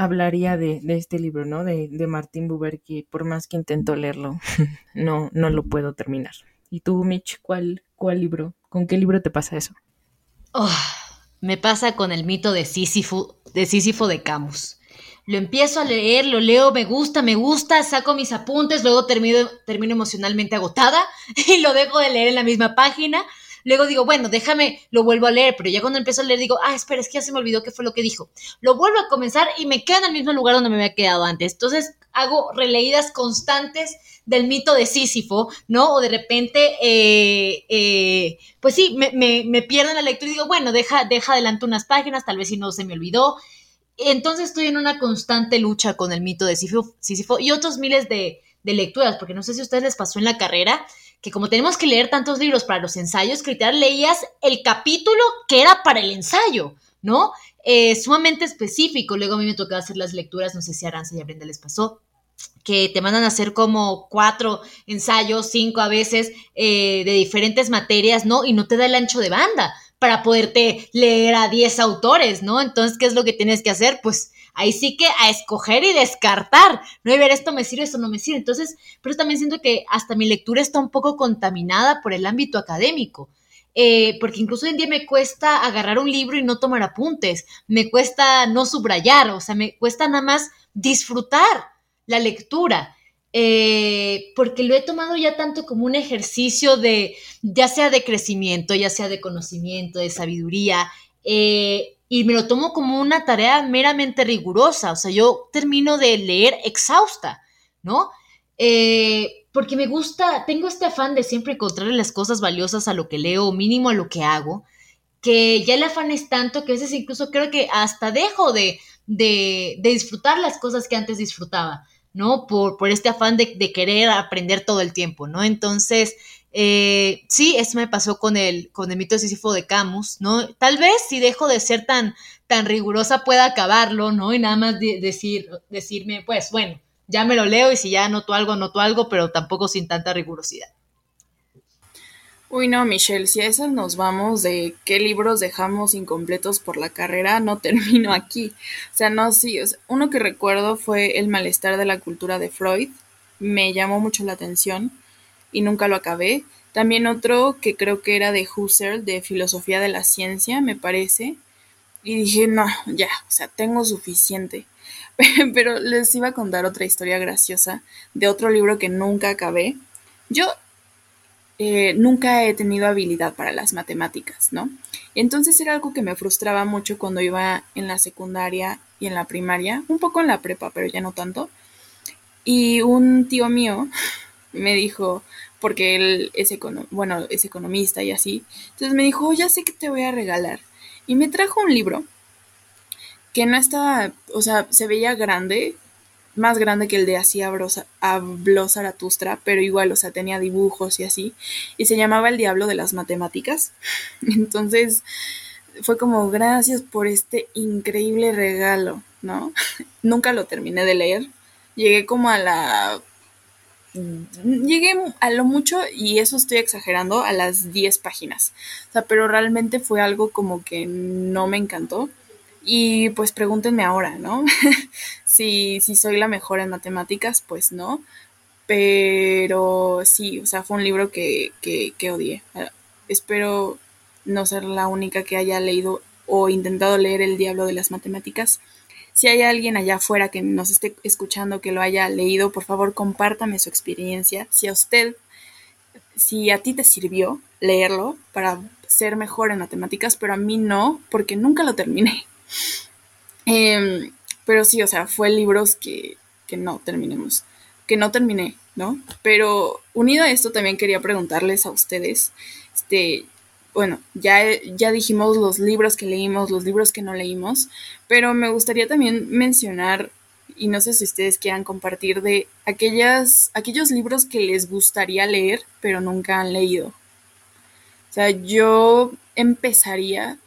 hablaría de, de este libro, ¿no? De, de, Martín Buber, que por más que intento leerlo, no, no lo puedo terminar. ¿Y tú, Mitch, cuál, cuál libro? ¿Con qué libro te pasa eso? Oh, me pasa con el mito de Sísifo, de Sísifo de Camus. Lo empiezo a leer, lo leo, me gusta, me gusta, saco mis apuntes, luego termino, termino emocionalmente agotada y lo dejo de leer en la misma página Luego digo, bueno, déjame, lo vuelvo a leer, pero ya cuando empiezo a leer digo, ah, espera, es que ya se me olvidó qué fue lo que dijo. Lo vuelvo a comenzar y me quedo en el mismo lugar donde me había quedado antes. Entonces hago releídas constantes del mito de Sísifo, ¿no? O de repente, eh, eh, pues sí, me, me, me, pierdo en la lectura y digo, bueno, deja, deja adelante unas páginas, tal vez si no se me olvidó. Entonces estoy en una constante lucha con el mito de Sísifo, Sísifo y otros miles de, de lecturas, porque no sé si a ustedes les pasó en la carrera, que como tenemos que leer tantos libros para los ensayos, Criterial leías el capítulo que era para el ensayo, ¿no? Eh, sumamente específico. Luego a mí me tocaba hacer las lecturas, no sé si a Aranza y a Brenda les pasó, que te mandan a hacer como cuatro ensayos, cinco a veces, eh, de diferentes materias, ¿no? Y no te da el ancho de banda para poderte leer a diez autores, ¿no? Entonces, ¿qué es lo que tienes que hacer? Pues ahí sí que a escoger y descartar, no y ver esto me sirve, esto no me sirve. Entonces, pero también siento que hasta mi lectura está un poco contaminada por el ámbito académico. Eh, porque incluso hoy en día me cuesta agarrar un libro y no tomar apuntes, me cuesta no subrayar, o sea, me cuesta nada más disfrutar la lectura. Eh, porque lo he tomado ya tanto como un ejercicio de, ya sea de crecimiento, ya sea de conocimiento, de sabiduría, eh, y me lo tomo como una tarea meramente rigurosa, o sea, yo termino de leer exhausta, ¿no? Eh, porque me gusta, tengo este afán de siempre encontrarle las cosas valiosas a lo que leo, mínimo a lo que hago, que ya el afán es tanto que a veces incluso creo que hasta dejo de, de, de disfrutar las cosas que antes disfrutaba, ¿no? Por, por este afán de, de, querer aprender todo el tiempo, ¿no? Entonces, eh, sí, eso me pasó con el, con el mito de Sísifo de Camus, ¿no? Tal vez si dejo de ser tan, tan rigurosa pueda acabarlo, ¿no? Y nada más decir, decirme, pues bueno, ya me lo leo y si ya noto algo, noto algo, pero tampoco sin tanta rigurosidad. Uy, no, Michelle, si a esas nos vamos de qué libros dejamos incompletos por la carrera, no termino aquí. O sea, no, sí, uno que recuerdo fue El malestar de la cultura de Freud. Me llamó mucho la atención y nunca lo acabé. También otro que creo que era de Husserl, de Filosofía de la Ciencia, me parece. Y dije, no, ya, o sea, tengo suficiente. Pero les iba a contar otra historia graciosa de otro libro que nunca acabé. Yo eh, nunca he tenido habilidad para las matemáticas, ¿no? Entonces era algo que me frustraba mucho cuando iba en la secundaria y en la primaria, un poco en la prepa, pero ya no tanto. Y un tío mío me dijo, porque él es, bueno, es economista y así, entonces me dijo, oh, ya sé que te voy a regalar. Y me trajo un libro que no estaba, o sea, se veía grande, más grande que el de Así habló Zaratustra, pero igual, o sea, tenía dibujos y así, y se llamaba El Diablo de las Matemáticas. Entonces, fue como, gracias por este increíble regalo, ¿no? Nunca lo terminé de leer. Llegué como a la llegué a lo mucho, y eso estoy exagerando, a las 10 páginas. O sea, pero realmente fue algo como que no me encantó. Y pues pregúntenme ahora, ¿no? si, si soy la mejor en matemáticas, pues no. Pero sí, o sea, fue un libro que, que, que odié. Espero no ser la única que haya leído o intentado leer El Diablo de las Matemáticas. Si hay alguien allá afuera que nos esté escuchando que lo haya leído, por favor compártame su experiencia. Si a usted, si a ti te sirvió leerlo para ser mejor en matemáticas, pero a mí no, porque nunca lo terminé. Em, pero sí, o sea, fue libros que, que no terminemos, que no terminé, ¿no? Pero unido a esto también quería preguntarles a ustedes, este, bueno, ya, ya dijimos los libros que leímos, los libros que no leímos, pero me gustaría también mencionar, y no sé si ustedes quieran compartir, de aquellas, aquellos libros que les gustaría leer, pero nunca han leído. O sea, yo empezaría,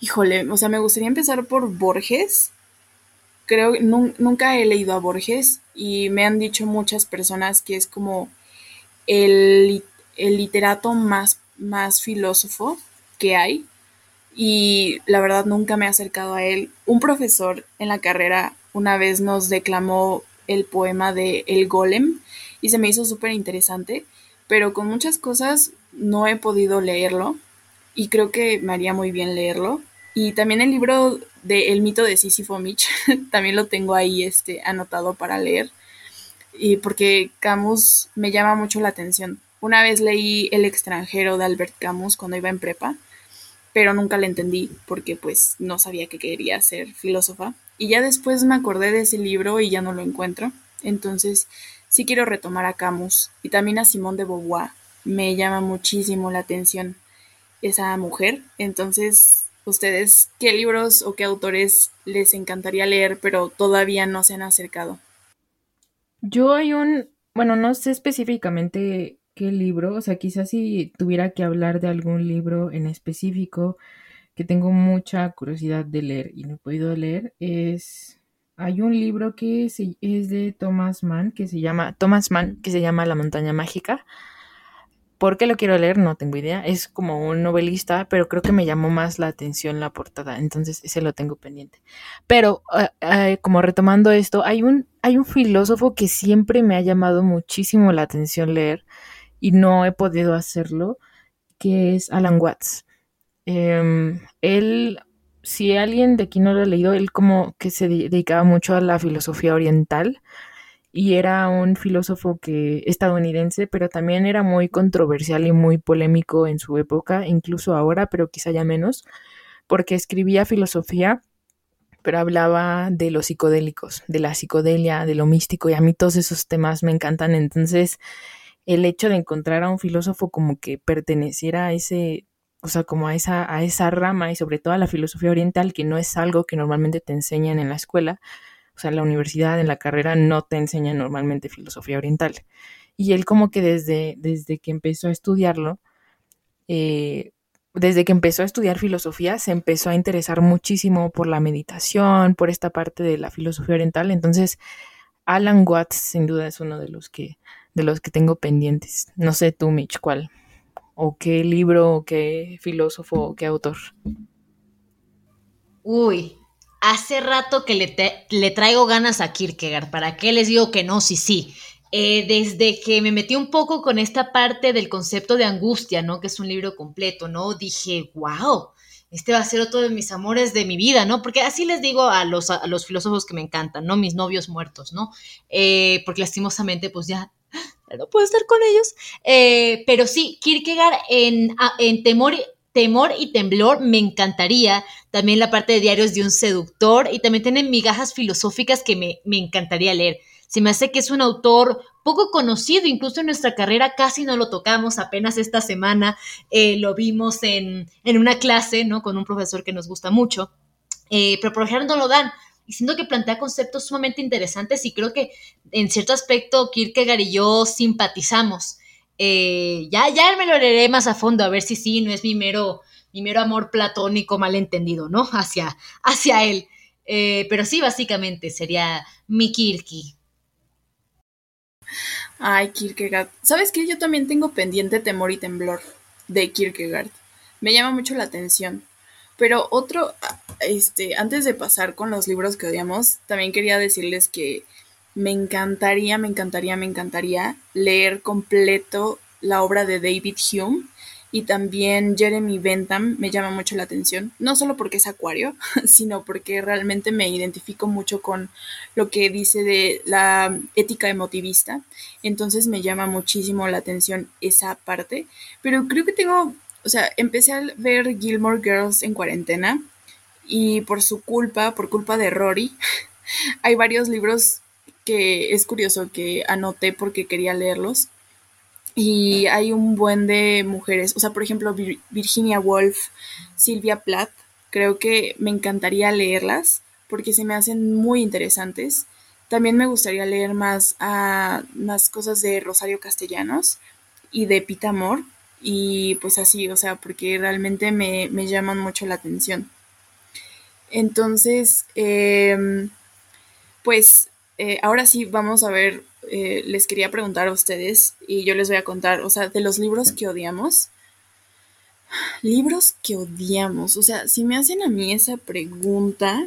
híjole, o sea, me gustaría empezar por Borges. Creo que nunca he leído a Borges y me han dicho muchas personas que es como el, el literato más más filósofo que hay y la verdad nunca me he acercado a él. Un profesor en la carrera una vez nos declamó el poema de El Golem y se me hizo súper interesante, pero con muchas cosas no he podido leerlo y creo que me haría muy bien leerlo. Y también el libro de El mito de Sísifo Mitch, también lo tengo ahí este, anotado para leer, y porque Camus me llama mucho la atención. Una vez leí El extranjero de Albert Camus cuando iba en prepa, pero nunca le entendí porque pues no sabía que quería ser filósofa. Y ya después me acordé de ese libro y ya no lo encuentro. Entonces sí quiero retomar a Camus y también a Simone de Beauvoir. Me llama muchísimo la atención esa mujer. Entonces, ustedes, ¿qué libros o qué autores les encantaría leer pero todavía no se han acercado? Yo hay un, bueno, no sé específicamente qué libro, o sea, quizás si tuviera que hablar de algún libro en específico que tengo mucha curiosidad de leer y no he podido leer, es hay un libro que es de Thomas Mann que se llama Thomas Mann que se llama La montaña mágica. ¿Por qué lo quiero leer? No tengo idea. Es como un novelista, pero creo que me llamó más la atención la portada, entonces ese lo tengo pendiente. Pero eh, eh, como retomando esto, hay un, hay un filósofo que siempre me ha llamado muchísimo la atención leer, y no he podido hacerlo, que es Alan Watts. Em, él, si alguien de aquí no lo ha leído, él como que se dedicaba mucho a la filosofía oriental y era un filósofo que estadounidense, pero también era muy controversial y muy polémico en su época, incluso ahora, pero quizá ya menos, porque escribía filosofía, pero hablaba de los psicodélicos, de la psicodelia, de lo místico, y a mí todos esos temas me encantan, entonces el hecho de encontrar a un filósofo como que perteneciera a ese, o sea, como a esa, a esa rama y sobre todo a la filosofía oriental, que no es algo que normalmente te enseñan en la escuela, o sea, en la universidad, en la carrera, no te enseñan normalmente filosofía oriental. Y él como que desde, desde que empezó a estudiarlo, eh, desde que empezó a estudiar filosofía, se empezó a interesar muchísimo por la meditación, por esta parte de la filosofía oriental. Entonces, Alan Watts sin duda es uno de los que de los que tengo pendientes. No sé tú, Mitch, cuál. O qué libro, o qué filósofo, o qué autor. Uy, hace rato que le, le, traigo ganas a Kierkegaard. ¿Para qué les digo que no? Sí, sí. Eh, desde que me metí un poco con esta parte del concepto de angustia, ¿no? Que es un libro completo, ¿no? Dije, wow, este va a ser otro de mis amores de mi vida, ¿no? Porque así les digo a los, a los filósofos que me encantan, ¿no? Mis novios muertos, ¿no? Eh, porque lastimosamente, pues ya no puedo estar con ellos. Eh, pero sí, Kierkegaard en, en temor, temor y Temblor me encantaría. También la parte de Diarios de un Seductor y también tienen migajas filosóficas que me, me encantaría leer. Se me hace que es un autor poco conocido, incluso en nuestra carrera casi no lo tocamos, apenas esta semana eh, lo vimos en, en, una clase, ¿no? Con un profesor que nos gusta mucho, eh, pero por ejemplo no lo dan y siento que plantea conceptos sumamente interesantes y creo que en cierto aspecto Kierkegaard y yo simpatizamos. Eh, ya, ya me lo leeré más a fondo a ver si sí, no es mi mero, mi mero amor platónico malentendido, ¿no? Hacia, hacia él. Eh, pero sí, básicamente sería mi Kirky. Ay, Kierkegaard. ¿Sabes qué? Yo también tengo pendiente Temor y Temblor de Kierkegaard. Me llama mucho la atención. Pero otro, este, antes de pasar con los libros que odiamos, también quería decirles que me encantaría, me encantaría, me encantaría leer completo la obra de David Hume y también Jeremy Bentham. Me llama mucho la atención, no solo porque es acuario, sino porque realmente me identifico mucho con lo que dice de la ética emotivista, entonces me llama muchísimo la atención esa parte, pero creo que tengo, o sea, empecé a ver Gilmore Girls en cuarentena y por su culpa, por culpa de Rory, hay varios libros que es curioso que anoté porque quería leerlos y hay un buen de mujeres, o sea, por ejemplo, Virginia Woolf, Silvia Plath, creo que me encantaría leerlas porque se me hacen muy interesantes. También me gustaría leer más, a, más cosas de Rosario Castellanos y de Pita Amor y pues así, o sea, porque realmente me, me llaman mucho la atención. Entonces, em, pues eh, ahora sí vamos a ver eh, les quería preguntar a ustedes y yo les voy a contar, o sea, de los libros que odiamos. Libros que odiamos, o sea, si me hacen a mí esa pregunta,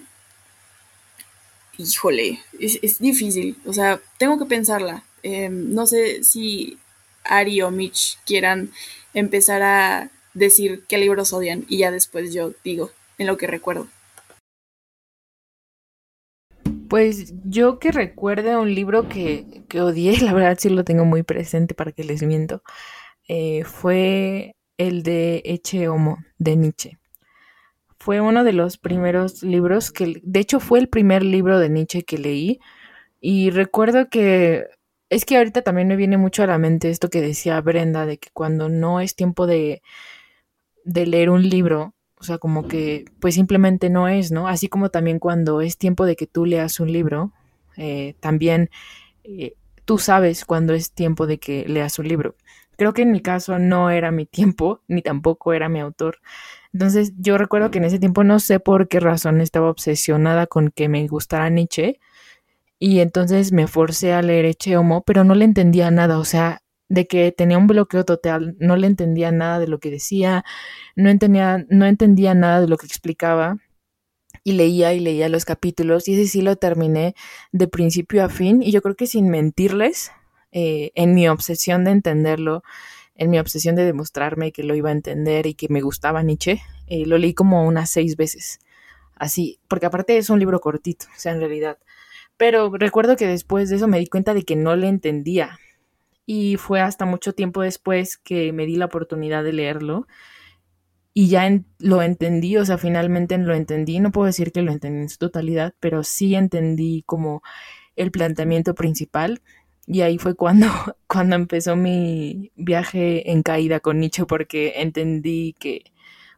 híjole, es, difícil, o sea, tengo que pensarla. Em, no sé si Ari o Mitch quieran empezar a decir qué libros odian y ya después yo digo en lo que recuerdo. Pues yo que recuerde un libro que, que odié, la verdad sí lo tengo muy presente para que les miento, eh, fue el de Eche Homo de Nietzsche. Fue uno de los primeros libros que, de hecho fue el primer libro de Nietzsche que leí y recuerdo que es que ahorita también me viene mucho a la mente esto que decía Brenda, de que cuando no es tiempo de, de leer un libro, o sea, como que pues simplemente no es, ¿no? Así como también cuando es tiempo de que tú leas un libro, eh, también eh, tú sabes cuando es tiempo de que leas un libro. Creo que en mi caso no era mi tiempo, ni tampoco era mi autor. Entonces yo recuerdo que en ese tiempo no sé por qué razón estaba obsesionada con que me gustara Nietzsche y entonces me forcé a leer Eche Homo, pero no le entendía nada, o sea, de que tenía un bloqueo total, no le entendía nada de lo que decía, no entendía, no entendía nada de lo que explicaba y leía y leía los capítulos y ese sí lo terminé de principio a fin y yo creo que sin mentirles, eh, en mi obsesión de entenderlo, en mi obsesión de demostrarme que lo iba a entender y que me gustaba Nietzsche, eh, lo leí como unas seis veces, así, porque aparte es un libro cortito, o sea, en realidad. Pero recuerdo que después de eso me di cuenta de que no le entendía, y fue hasta mucho tiempo después que me di la oportunidad de leerlo y ya lo entendí, o sea, finalmente lo entendí, no puedo decir que lo entendí en su totalidad, pero sí entendí como el planteamiento principal y ahí fue cuando, cuando empezó mi viaje en caída con Nietzsche porque entendí que,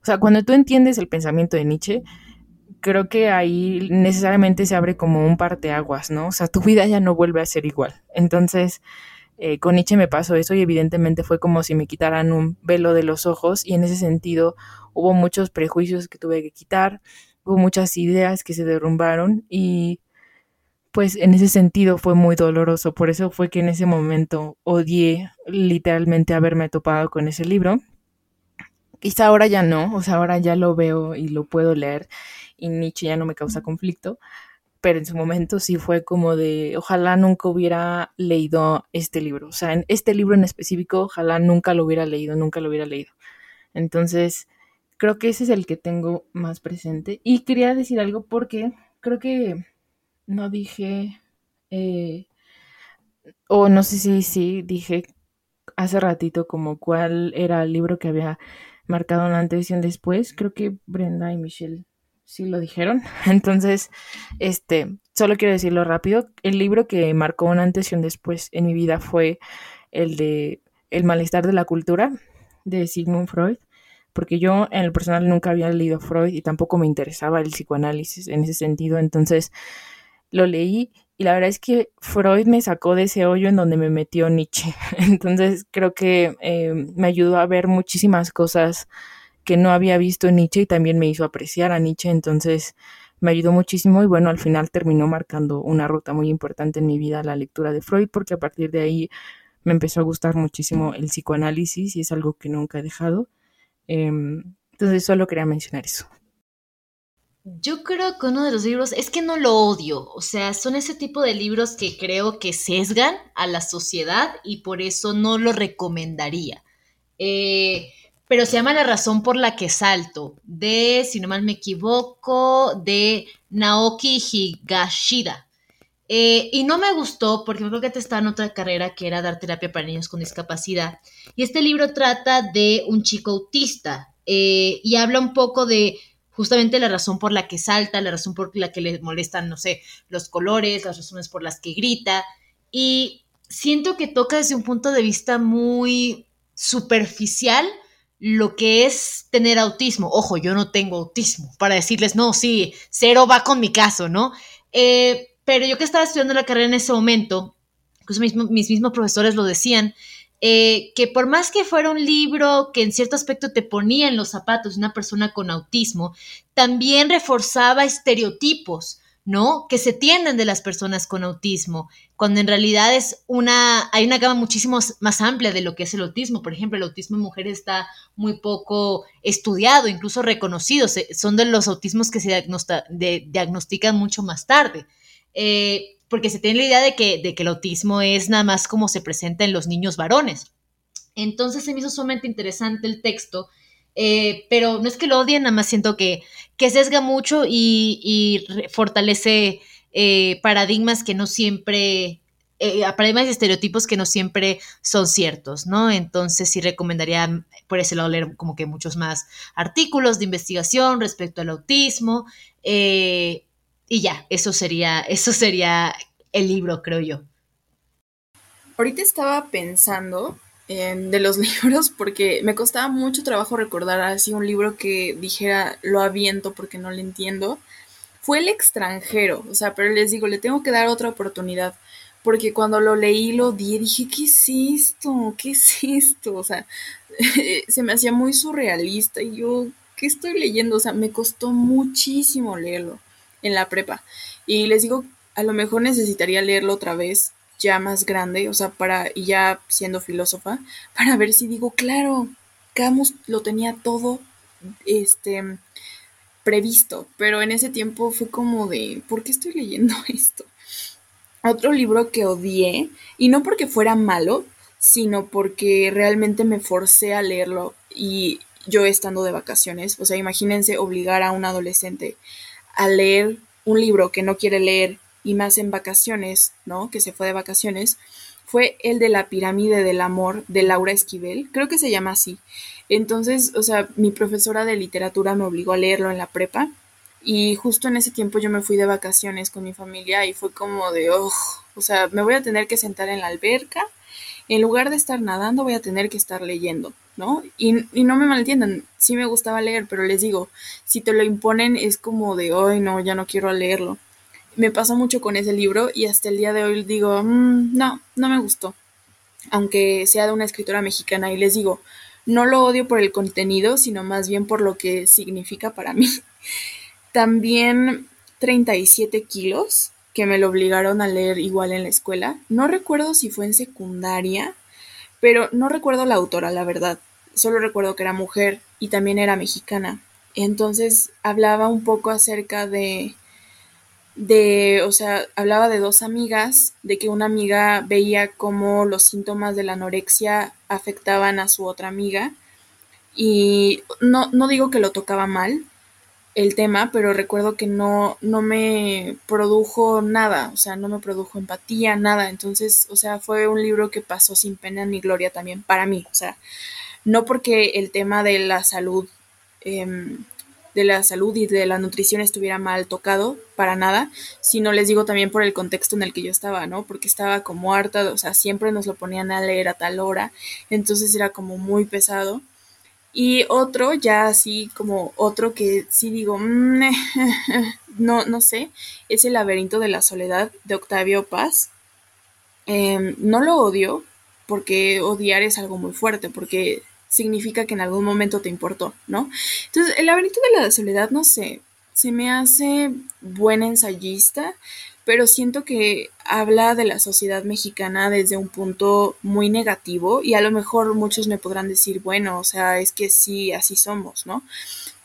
o sea, cuando tú entiendes el pensamiento de Nietzsche, creo que ahí necesariamente se abre como un parteaguas, ¿no? O sea, tu vida ya no vuelve a ser igual. Entonces, eh, con Nietzsche me pasó eso y evidentemente fue como si me quitaran un velo de los ojos y en ese sentido hubo muchos prejuicios que tuve que quitar, hubo muchas ideas que se derrumbaron y pues en ese sentido fue muy doloroso. Por eso fue que en ese momento odié literalmente haberme topado con ese libro. Quizá ahora ya no, o sea, ahora ya lo veo y lo puedo leer y Nietzsche ya no me causa conflicto, pero en su momento sí fue como de, ojalá nunca hubiera leído este libro, o sea, en este libro en específico, ojalá nunca lo hubiera leído, nunca lo hubiera leído. Entonces, creo que ese es el que tengo más presente. Y quería decir algo porque creo que no dije, eh, o no sé si sí dije hace ratito como cuál era el libro que había marcado una antes y un después. Creo que Brenda y Michelle sí lo dijeron. Entonces, este, solo quiero decirlo rápido. El libro que marcó un antes y un después en mi vida fue el de El malestar de la cultura de Sigmund Freud, porque yo en el personal nunca había leído Freud y tampoco me interesaba el psicoanálisis en ese sentido. Entonces, lo leí y la verdad es que Freud me sacó de ese hoyo en donde me metió Nietzsche. Entonces, creo que eh, me ayudó a ver muchísimas cosas que no había visto Nietzsche y también me hizo apreciar a Nietzsche, entonces me ayudó muchísimo y bueno, al final terminó marcando una ruta muy importante en mi vida la lectura de Freud porque a partir de ahí me empezó a gustar muchísimo el psicoanálisis y es algo que nunca he dejado. Em, entonces solo quería mencionar eso. Yo creo que uno de los libros, es que no lo odio, o sea, son ese tipo de libros que creo que sesgan a la sociedad y por eso no lo recomendaría. Eh, pero se llama La razón por la que salto, de, si no mal me equivoco, de Naoki Higashida. Eh, y no me gustó porque me creo que te estaba en otra carrera que era dar terapia para niños con discapacidad. Y este libro trata de un chico autista eh, y habla un poco de justamente la razón por la que salta, la razón por la que le molestan, no sé, los colores, las razones por las que grita. Y siento que toca desde un punto de vista muy superficial lo que es tener autismo. Ojo, yo no tengo autismo, para decirles, no, sí, cero va con mi caso, ¿no? Eh, pero yo que estaba estudiando la carrera en ese momento, incluso mis, mis mismos profesores lo decían, eh, que por más que fuera un libro que en cierto aspecto te ponía en los zapatos de una persona con autismo, también reforzaba estereotipos, ¿no? Que se tienden de las personas con autismo, cuando en realidad es una, hay una gama muchísimo más amplia de lo que es el autismo. Por ejemplo, el autismo en mujeres está muy poco estudiado, incluso reconocido. son de los autismos que se diagnostican mucho más tarde. Eh, porque se tiene la idea de que, de que el autismo es nada más como se presenta en los niños varones. Entonces se me hizo sumamente interesante el texto, eh, pero no es que lo odien, nada más siento que, que sesga mucho y, fortalece eh, paradigmas que no siempre, eh, paradigmas y estereotipos que no siempre son ciertos, ¿no? Entonces sí recomendaría por ese lado leer como que muchos más artículos de investigación respecto al autismo. Y ya, eso sería, eso sería el libro, creo yo. Ahorita estaba pensando de los libros porque me costaba mucho trabajo recordar así un libro que dijera lo aviento porque no le entiendo. Fue El extranjero, o sea, pero les digo, le tengo que dar otra oportunidad porque cuando lo leí lo di, dije, ¿qué es esto? ¿Qué es esto? O sea, se me hacía muy surrealista y yo, ¿qué estoy leyendo? O sea, me costó muchísimo leerlo en la prepa. Y les digo, a lo mejor necesitaría leerlo otra vez, ya más grande, o sea, para, y ya siendo filósofa, para ver si digo, claro, Camus lo tenía todo, este, previsto, pero en ese tiempo fue como de, ¿por qué estoy leyendo esto? Otro libro que odié, y no porque fuera malo, sino porque realmente me forcé a leerlo y yo estando de vacaciones, o sea, imagínense obligar a un adolescente a leer un libro que no quiere leer y más en vacaciones, ¿no? Que se fue de vacaciones, fue el de la pirámide del amor de Laura Esquivel, creo que se llama así. Entonces, o sea, mi profesora de literatura me obligó a leerlo en la prepa y justo en ese tiempo yo me fui de vacaciones con mi familia y fue como de, oh, o sea, me voy a tener que sentar en la alberca, en lugar de estar nadando voy a tener que estar leyendo. ¿no? Y, no me malentiendan, sí me gustaba leer, pero les digo, si te lo imponen es como de, hoy no, ya no quiero leerlo. Me pasó mucho con ese libro y hasta el día de hoy digo, mm, no, no me gustó. Aunque sea de una escritora mexicana y les digo, no lo odio por el contenido, sino más bien por lo que significa para mí. También 37 kilos, que me lo obligaron a leer igual en la escuela. No recuerdo si fue en secundaria, pero no recuerdo la autora, la verdad solo recuerdo que era mujer y también era mexicana. Entonces hablaba un poco acerca de, de, o sea, hablaba de dos amigas, de que una amiga veía cómo los síntomas de la anorexia afectaban a su otra amiga. Y no, no digo que lo tocaba mal el tema, pero recuerdo que no, no me produjo nada, o sea, no me produjo empatía, nada. Entonces, o sea, fue un libro que pasó sin pena ni gloria también para mí. O sea, no porque el tema de la salud, em, de la salud y de la nutrición estuviera mal tocado, para nada, sino les digo también por el contexto en el que yo estaba, ¿no? Porque estaba como harta, o sea, siempre nos lo ponían a leer a tal hora, entonces era como muy pesado. Y otro, ya así como otro que sí digo, mm, no, no sé, es El laberinto de la soledad de Octavio Paz. Em, no lo odio, porque odiar es algo muy fuerte, porque significa que en algún momento te importó, ¿no? Entonces, el laberinto de la soledad, no sé, se me hace buen ensayista, pero siento que habla de la sociedad mexicana desde un punto muy negativo y a lo mejor muchos me podrán decir, bueno, o sea, es que sí, así somos, ¿no?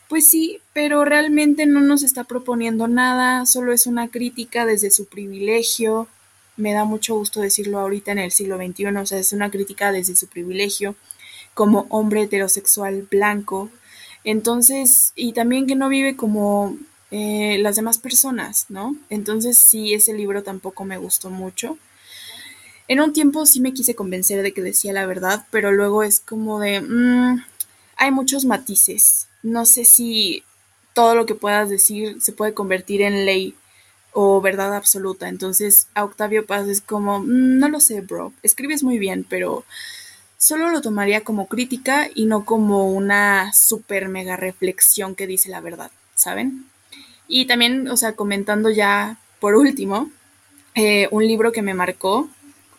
Pues sí, pero realmente no nos está proponiendo nada, solo es una crítica desde su privilegio. Me da mucho gusto decirlo ahorita en el siglo XXI, o sea, es una crítica desde su privilegio como hombre heterosexual blanco. Entonces, y también que no vive como eh, las demás personas, ¿no? Entonces sí, ese libro tampoco me gustó mucho. En un tiempo sí me quise convencer de que decía la verdad, pero luego es como de, mm, hay muchos matices. No sé si todo lo que puedas decir se puede convertir en ley o verdad absoluta. Entonces a Octavio Paz es como, mm, no lo sé, bro, escribes muy bien, pero solo lo tomaría como crítica y no como una super mega reflexión que dice la verdad, ¿saben? Y también, o sea, comentando ya por último, eh, un libro que me marcó,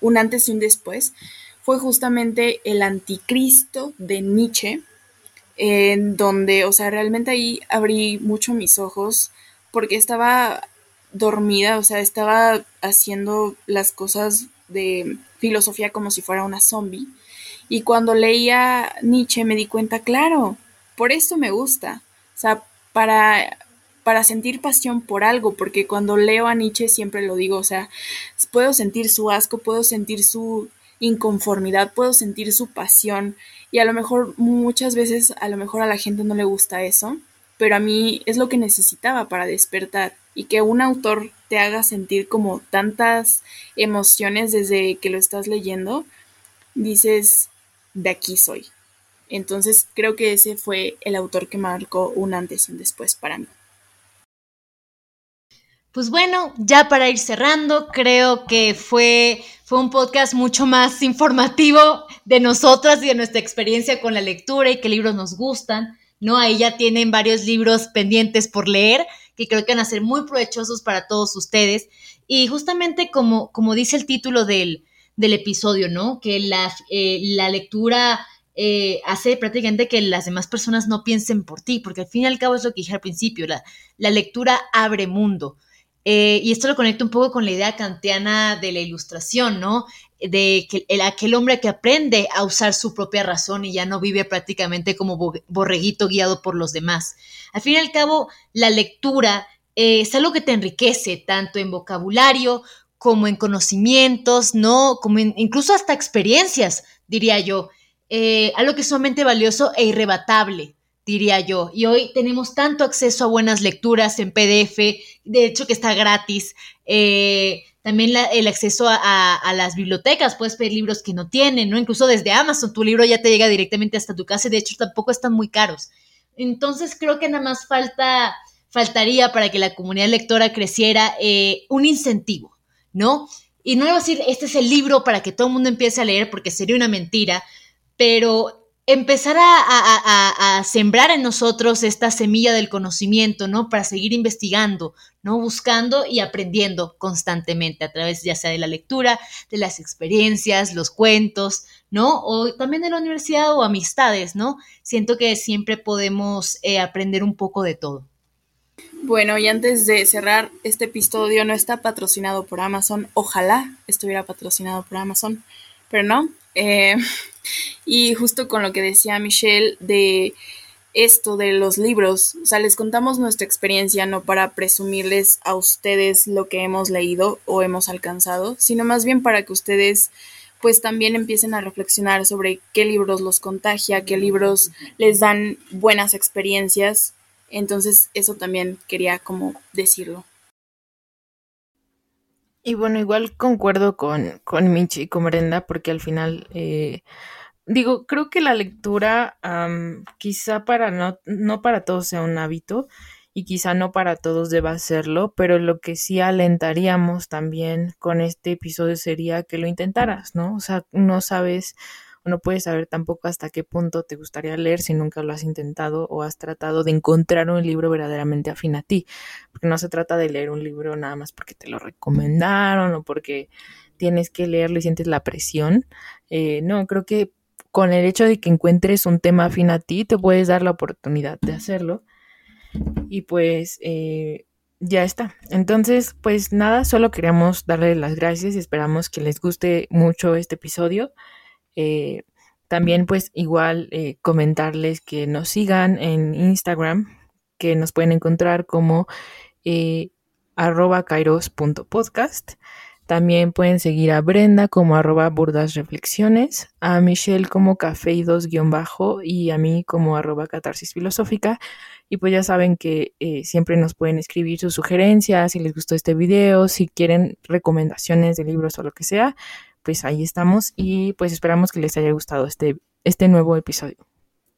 un antes y un después, fue justamente El Anticristo de Nietzsche, en donde, o sea, realmente ahí abrí mucho mis ojos porque estaba dormida, o sea, estaba haciendo las cosas de filosofía como si fuera una zombie. Y cuando leía Nietzsche me di cuenta, claro, por esto me gusta. O sea, para, para sentir pasión por algo, porque cuando leo a Nietzsche siempre lo digo, o sea, puedo sentir su asco, puedo sentir su inconformidad, puedo sentir su pasión y a lo mejor muchas veces a lo mejor a la gente no le gusta eso, pero a mí es lo que necesitaba para despertar y que un autor te haga sentir como tantas emociones desde que lo estás leyendo, dices, de aquí soy. Entonces creo que ese fue el autor que marcó un antes y un después para mí. Pues bueno, ya para ir cerrando, creo que fue, fue un podcast mucho más informativo de nosotras y de nuestra experiencia con la lectura y qué libros nos gustan, ¿no? Ahí ya tienen varios libros pendientes por leer que creo que van a ser muy provechosos para todos ustedes. Y justamente como, como dice el título del, episodio, ¿no? Que la, eh, la lectura eh, hace prácticamente que las demás personas no piensen por ti, porque al fin y al cabo es lo que dije al principio, la, la lectura abre mundo. Eh, y esto lo conecta un poco con la idea kantiana de la ilustración, ¿no? De que el, aquel hombre que aprende a usar su propia razón y ya no vive prácticamente como borreguito guiado por los demás. Al fin y al cabo, la lectura es algo que te enriquece tanto en vocabulario como en conocimientos, ¿no? Como incluso hasta experiencias, diría yo. Eh, algo que es sumamente valioso e irrebatable diría yo. Y hoy tenemos tanto acceso a buenas lecturas en PDF, de hecho que está gratis. Eh, también el acceso a, las bibliotecas, puedes pedir libros que no tienen, ¿no? Incluso desde Amazon tu libro ya te llega directamente hasta tu casa, de hecho tampoco están muy caros. Entonces creo que nada más falta, faltaría para que la comunidad lectora creciera eh, un incentivo, ¿no? Y no le voy a decir, este es el libro para que todo el mundo empiece a leer, porque sería una mentira, pero empezar a, sembrar en nosotros esta semilla del conocimiento, ¿no? Para seguir investigando, ¿no? Buscando y aprendiendo constantemente a través ya sea de la lectura, de las experiencias, los cuentos, ¿no? O también de la universidad o amistades, ¿no? Siento que siempre podemos eh, aprender un poco de todo. Bueno, y antes de cerrar, este episodio no está patrocinado por Amazon. Ojalá estuviera patrocinado por Amazon, pero no. Eh, y justo con lo que decía Michelle de esto de los libros, o sea, les contamos nuestra experiencia no para presumirles a ustedes lo que hemos leído o hemos alcanzado, sino más bien para que ustedes pues también empiecen a reflexionar sobre qué libros los contagia, qué libros les dan buenas experiencias. Entonces, eso también quería como decirlo. Y bueno, igual concuerdo con, con Michi y con Brenda, porque al final, eh, digo, creo que la lectura quizá para no, no para todos sea un hábito y quizá no para todos deba hacerlo, pero lo que sí alentaríamos también con este episodio sería que lo intentaras, ¿no? O sea, no sabes no puedes saber tampoco hasta qué punto te gustaría leer si nunca lo has intentado o has tratado de encontrar un libro verdaderamente afín a ti. Porque no se trata de leer un libro nada más porque te lo recomendaron o porque tienes que leerlo y sientes la presión. Eh, no, creo que con el hecho de que encuentres un tema afín a ti, te puedes dar la oportunidad de hacerlo. Y pues eh, ya está. Entonces, pues nada, solo queríamos darle las gracias y esperamos que les guste mucho este episodio. Eh, también pues igual eh, comentarles que nos sigan en Instagram que nos pueden encontrar como eh, arroba kairos.podcast. También pueden seguir a Brenda como arroba burdas reflexiones, a Michelle como cafeidos guion bajo y a mí como arroba catarsis filosófica. Y pues ya saben que siempre nos pueden escribir sus sugerencias, si les gustó este video, si quieren recomendaciones de libros o lo que sea, pues ahí estamos y pues esperamos que les haya gustado este, este nuevo episodio.